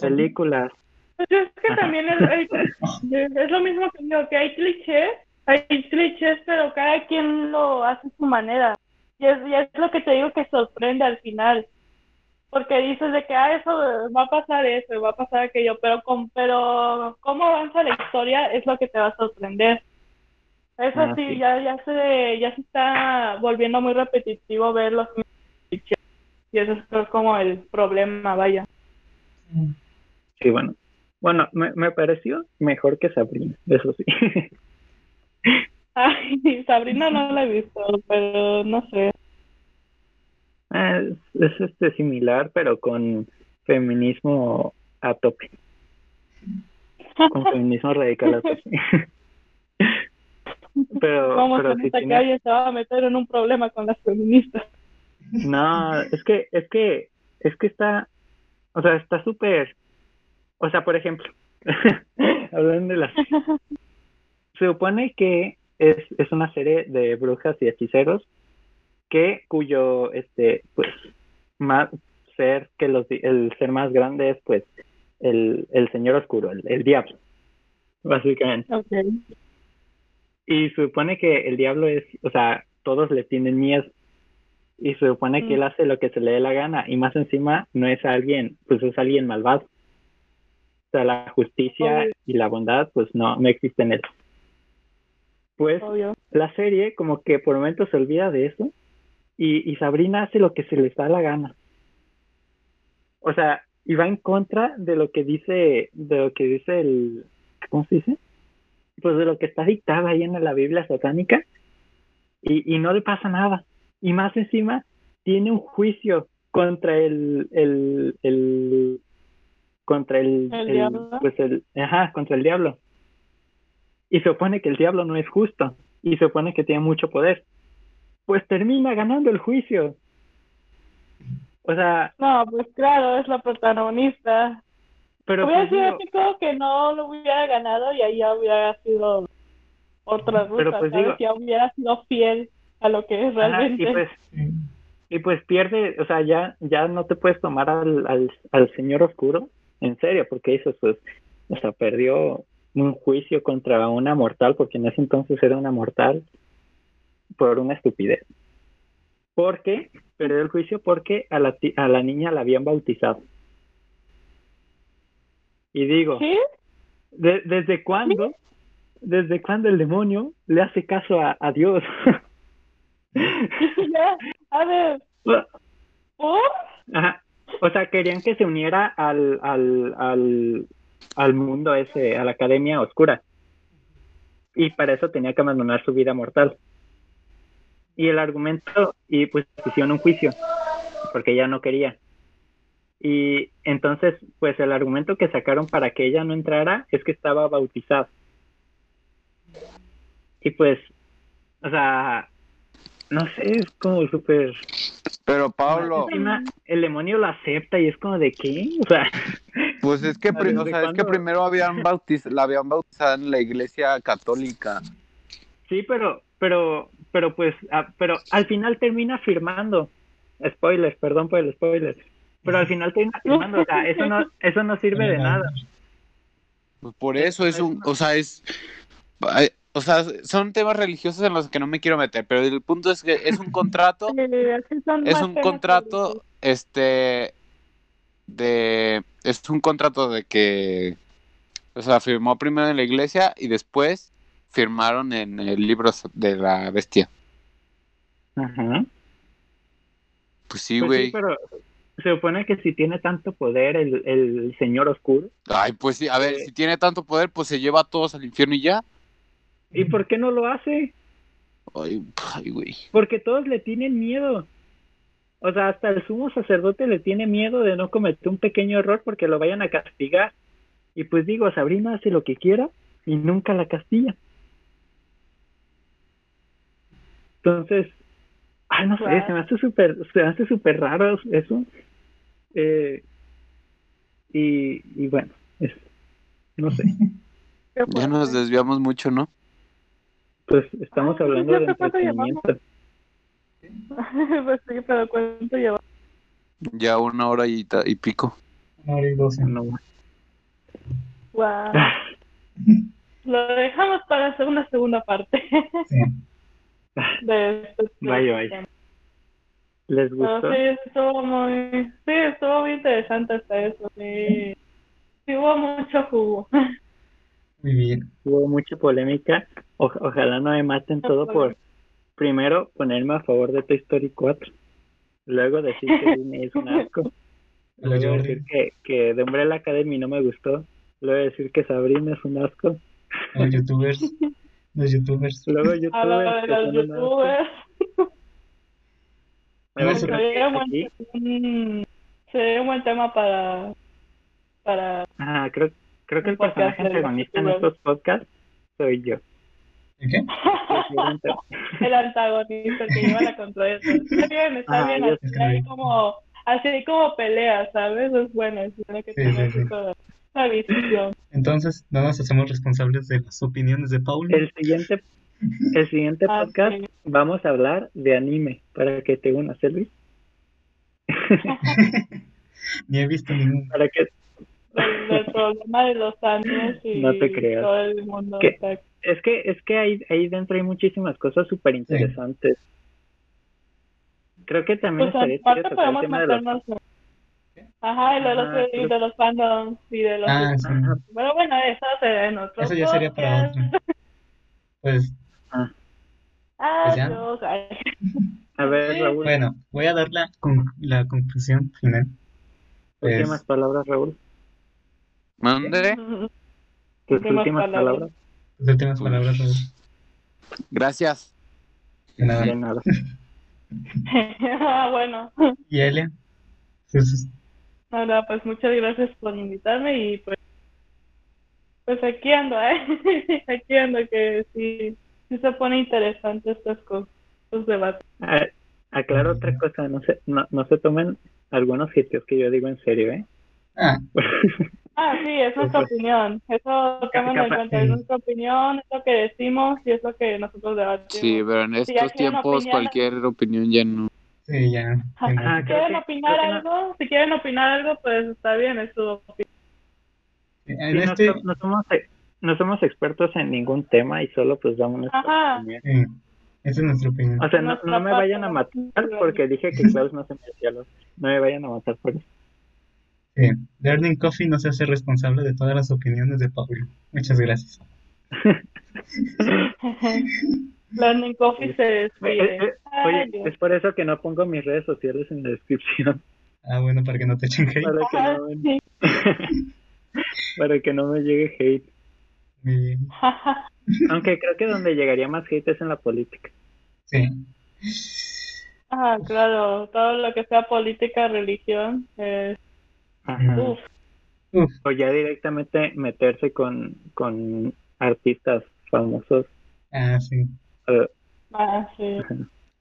películas. Pues es que también es, es, lo mismo que yo, que hay clichés, hay clichés, pero cada quien lo hace a su manera. Y es, y es lo que te digo que sorprende al final. Porque dices de que, ah, eso va a pasar eso, va a pasar aquello, pero, con, pero cómo avanza la historia es lo que te va a sorprender. Eso ah, sí, Ya, ya, se, ya se está volviendo muy repetitivo ver los y eso es como el problema, vaya. Sí, bueno. Bueno, me, me pareció mejor que Sabrina, eso sí. Ay, Sabrina no la he visto, pero no sé. Ah, es, este similar, pero con feminismo a tope. Con feminismo radical a tope. pero, Como pero si tiene... se va a meter en un problema con las feministas. No, es que, es que, es que está, o sea, está súper, o sea, por ejemplo, hablando de las, se supone que es, es una serie de brujas y hechiceros que cuyo, este, pues, más ser que los, el ser más grande es, pues, el, el señor oscuro, el, el diablo, básicamente. Okay. Y se supone que el diablo es, o sea, todos le tienen miedo y se supone que él mm. hace lo que se le dé la gana y más encima no es alguien, pues es alguien malvado. O sea, la justicia y la bondad pues no, no existen en él. Pues la serie como que por momentos se olvida de eso y, y Sabrina hace lo que se le da la gana. O sea, y va en contra de lo que dice, de lo que dice el, ¿cómo se dice? Pues de lo que está dictado ahí en la Biblia satánica y, y no le pasa nada y más encima tiene un juicio contra el, el, el contra el, pues el, ajá, contra el diablo. y se opone que el diablo no es justo y se opone que tiene mucho poder, pues termina ganando el juicio. O sea... No, pues claro, es la protagonista. Pero hubiera pues sido que no lo hubiera ganado y ahí ya hubiera sido otra ruta, pues Ya hubiera sido fiel a lo que es realmente. y, pues, y pues pierde, o sea, ya, ya no te puedes tomar al, al, al señor oscuro en serio, porque eso pues, o sea, perdió un juicio contra una mortal, porque en ese entonces era una mortal, por una estupidez. ¿Por qué? Perdió el juicio porque a la, a la niña la habían bautizado. Y digo, ¿desde cuándo? ¿Desde cuándo el demonio le hace caso a, a Dios? ya, a ver. Ajá. O sea, querían que se uniera al, al, al, al mundo ese, a la academia oscura. Y para eso tenía que abandonar su vida mortal. Y el argumento, y pues hicieron un juicio, porque ella no quería. Y entonces, pues el argumento que sacaron para que ella no entrara es que estaba bautizada. Y pues, o sea, no sé, es como súper... Pero Pablo... El demonio lo acepta y es como de qué, o sea... Pues es que, o sea, es que primero habían bautiz la habían bautizado en la iglesia católica. Sí, pero, pero, pero pues, ah, pero al final termina firmando. Spoilers, perdón por el spoiler pero al final termina firmando, o sea, eso no, eso no sirve de nada. Pues por eso es un, o sea, es, o sea, son temas religiosos en los que no me quiero meter, pero el punto es que es un contrato, es un contrato, este, de, es un contrato de que, o sea, firmó primero en la iglesia y después firmaron en el libro de la bestia. Ajá. Pues sí, pues güey. pero se supone que si tiene tanto poder el, el señor oscuro. Ay, pues sí, a ver, eh, si tiene tanto poder, pues se lleva a todos al infierno y ya. ¿Y por qué no lo hace? Ay, ay, güey. Porque todos le tienen miedo. O sea, hasta el sumo sacerdote le tiene miedo de no cometer un pequeño error porque lo vayan a castigar. Y pues digo, Sabrina hace lo que quiera y nunca la castiga. Entonces, ay, no sé, se me hace súper, se me hace súper raro eso. Eh, y, y bueno, es, no sé. Ya nos desviamos mucho, ¿no? Pues estamos hablando de entretenimiento. pues sí, pero ¿cuánto lleva? Ya una hora y, y pico. Una hora y doce. No. Wow. Lo dejamos para hacer una segunda parte. Sí. de este vaya, vaya. ¿Les gustó? sí, estuvo muy, sí, estuvo muy interesante hasta eso, sí. sí hubo mucho jugo. Muy bien. Hubo mucha polémica. Ojalá no me maten todo por primero ponerme a favor de Toy Story 4. Luego decir que Disney es un asco. Luego decir que, que de Umbrella Academy no me gustó. Luego decir que Sabrina es un asco. Los youtubers. Los youtubers. Luego youtubers. de los youtubers. Sería un, sería un buen tema para para ah creo creo que el personaje antagonista en estos podcasts soy yo ¿Qué? el antagonista que lleva la controversia. Está bien, está ah, bien. Así como, así como pelea, ¿sabes? Es bueno, es bueno que sí, esa visión. Entonces, no nos hacemos responsables de las opiniones de Paul. El siguiente, el siguiente ah, podcast vamos a hablar de anime para que te unas, Elvis. Ni he visto ningún. Para que el, problema de los años y no te creas. todo el mundo es que es que ahí, ahí dentro hay muchísimas cosas súper interesantes. Creo que también pues estaría chido tocar el tema de los... Ajá, y de los, ah, y de los fandoms y de los... Ah, sí. Pero bueno, eso será en otro Eso ya sería para otro. Pues... Ah. Ah, pues A ver, Raúl. Bueno, voy a dar la, la conclusión final. Pues... Últimas palabras, Raúl. ¿Mande? Tus últimas palabras. Tus últimas palabras, Raúl. Gracias. De nada. De nada. ah, bueno. ¿Y Elia? Ahora, pues muchas gracias por invitarme y pues pues aquí ando, ¿eh? aquí ando que sí, sí se pone interesante estas cosas, estos debates. Ah, aclaro otra cosa, no se, no, no se tomen algunos sitios que yo digo en serio, ¿eh? Ah, Ah, sí, es nuestra opinión. Eso tomen en cuenta. Es nuestra opinión, es lo que decimos y es lo que nosotros debatimos. Sí, pero en Si estos quieren tiempos opinar- cualquier opinión ya no. sí, ya. Ajá. Si quieren que- opinar no- algo, si quieren opinar algo, pues está bien, es su opinión. En Sí, no, este, so- no somos, no somos expertos en ningún tema y solo pues damos nuestra Ajá. opinión. sí, esa es nuestra opinión. O sea, no, no me vayan a matar porque dije que Klaus no se merecía los... No me vayan a matar por eso. Sí, Learning Coffee no se hace responsable de todas las opiniones de Pablo. Muchas gracias. Learning Coffee se despide. Ay, Oye, es por eso que no pongo mis redes sociales en la descripción. Ah, bueno, para que no te echen hate. Para que Ajá, no, sí. para que no me llegue hate. Muy bien. Aunque creo que donde llegaría más hate es en la política. Sí, Ah, claro, todo lo que sea política, religión, eh, Ajá. uf, Uf, O ya directamente meterse con, con artistas famosos. ah, sí. Eh, ah, sí.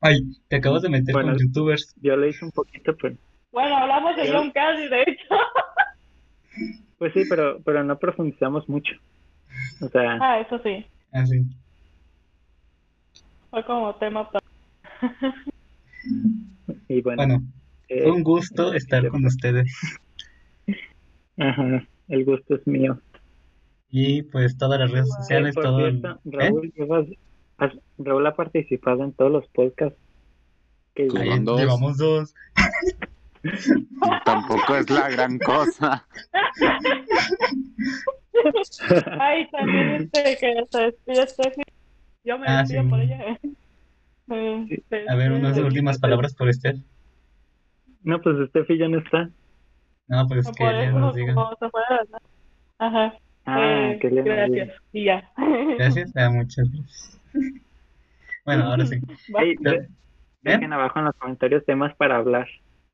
Ay, te acabas de meter Bueno. con youtubers. yo le hice un poquito, pero... Bueno, hablamos de John Casey, de hecho. Pues sí, pero, pero no profundizamos mucho. O sea, Ah, eso sí, Ah, sí. fue como tema para... y bueno. Bueno, eh, fue un gusto estar con ustedes. Ajá, el gusto es mío. Y pues todas las redes sociales, por todo el... cierto, ¿Eh? Raúl, llevas- has- Raúl ha participado en todos los podcasts. Que Llevan dos. llevamos dos. Tampoco es la gran cosa. Ay, también este que se despide Steffi. Yo me Ah, despido sí. por ella. Eh, se A ver, unas despide. últimas palabras por Steph. No, pues Steffi ya no está. No, pues No, que nos diga. como se fue, ¿verdad? Ajá. Ah, Eh, que gracias. Y ya. Gracias, ah, muchas gracias. Bueno, ahora sí. Dejen abajo en los comentarios temas para hablar.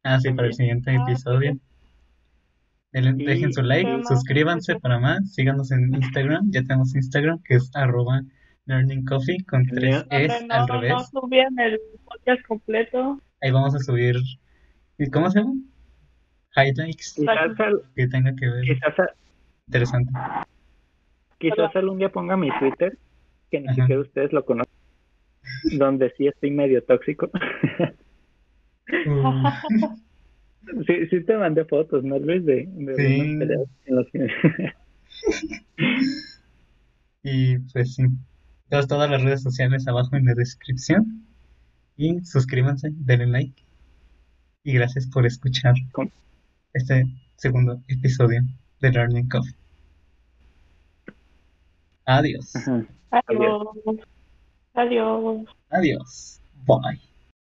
Ah, sí, para el siguiente Ah, episodio. Y- Dejen su like, suscríbanse para más, síganos en Instagram, ya tenemos Instagram que es arroba learning coffee con tres es no, al no revés. subían el podcast completo. Ahí vamos a subir, ¿y ¿cómo se llama? Highlights Quizás, al- que tenga que ver. quizás, a- Interesante. quizás algún día ponga mi Twitter, que ni Ajá. siquiera ustedes lo conocen, donde sí estoy medio tóxico. Uh, sí, sí te mandé fotos, ¿no, Luis? De, de Sí. peleas en que- y pues sí, todas, todas las redes sociales abajo en la descripción. Y suscríbanse, denle like. Y gracias por escuchar ¿Cómo? Este segundo episodio de Learning Coffee. Adiós. Ajá. Adiós. Adiós. Adiós. Bye.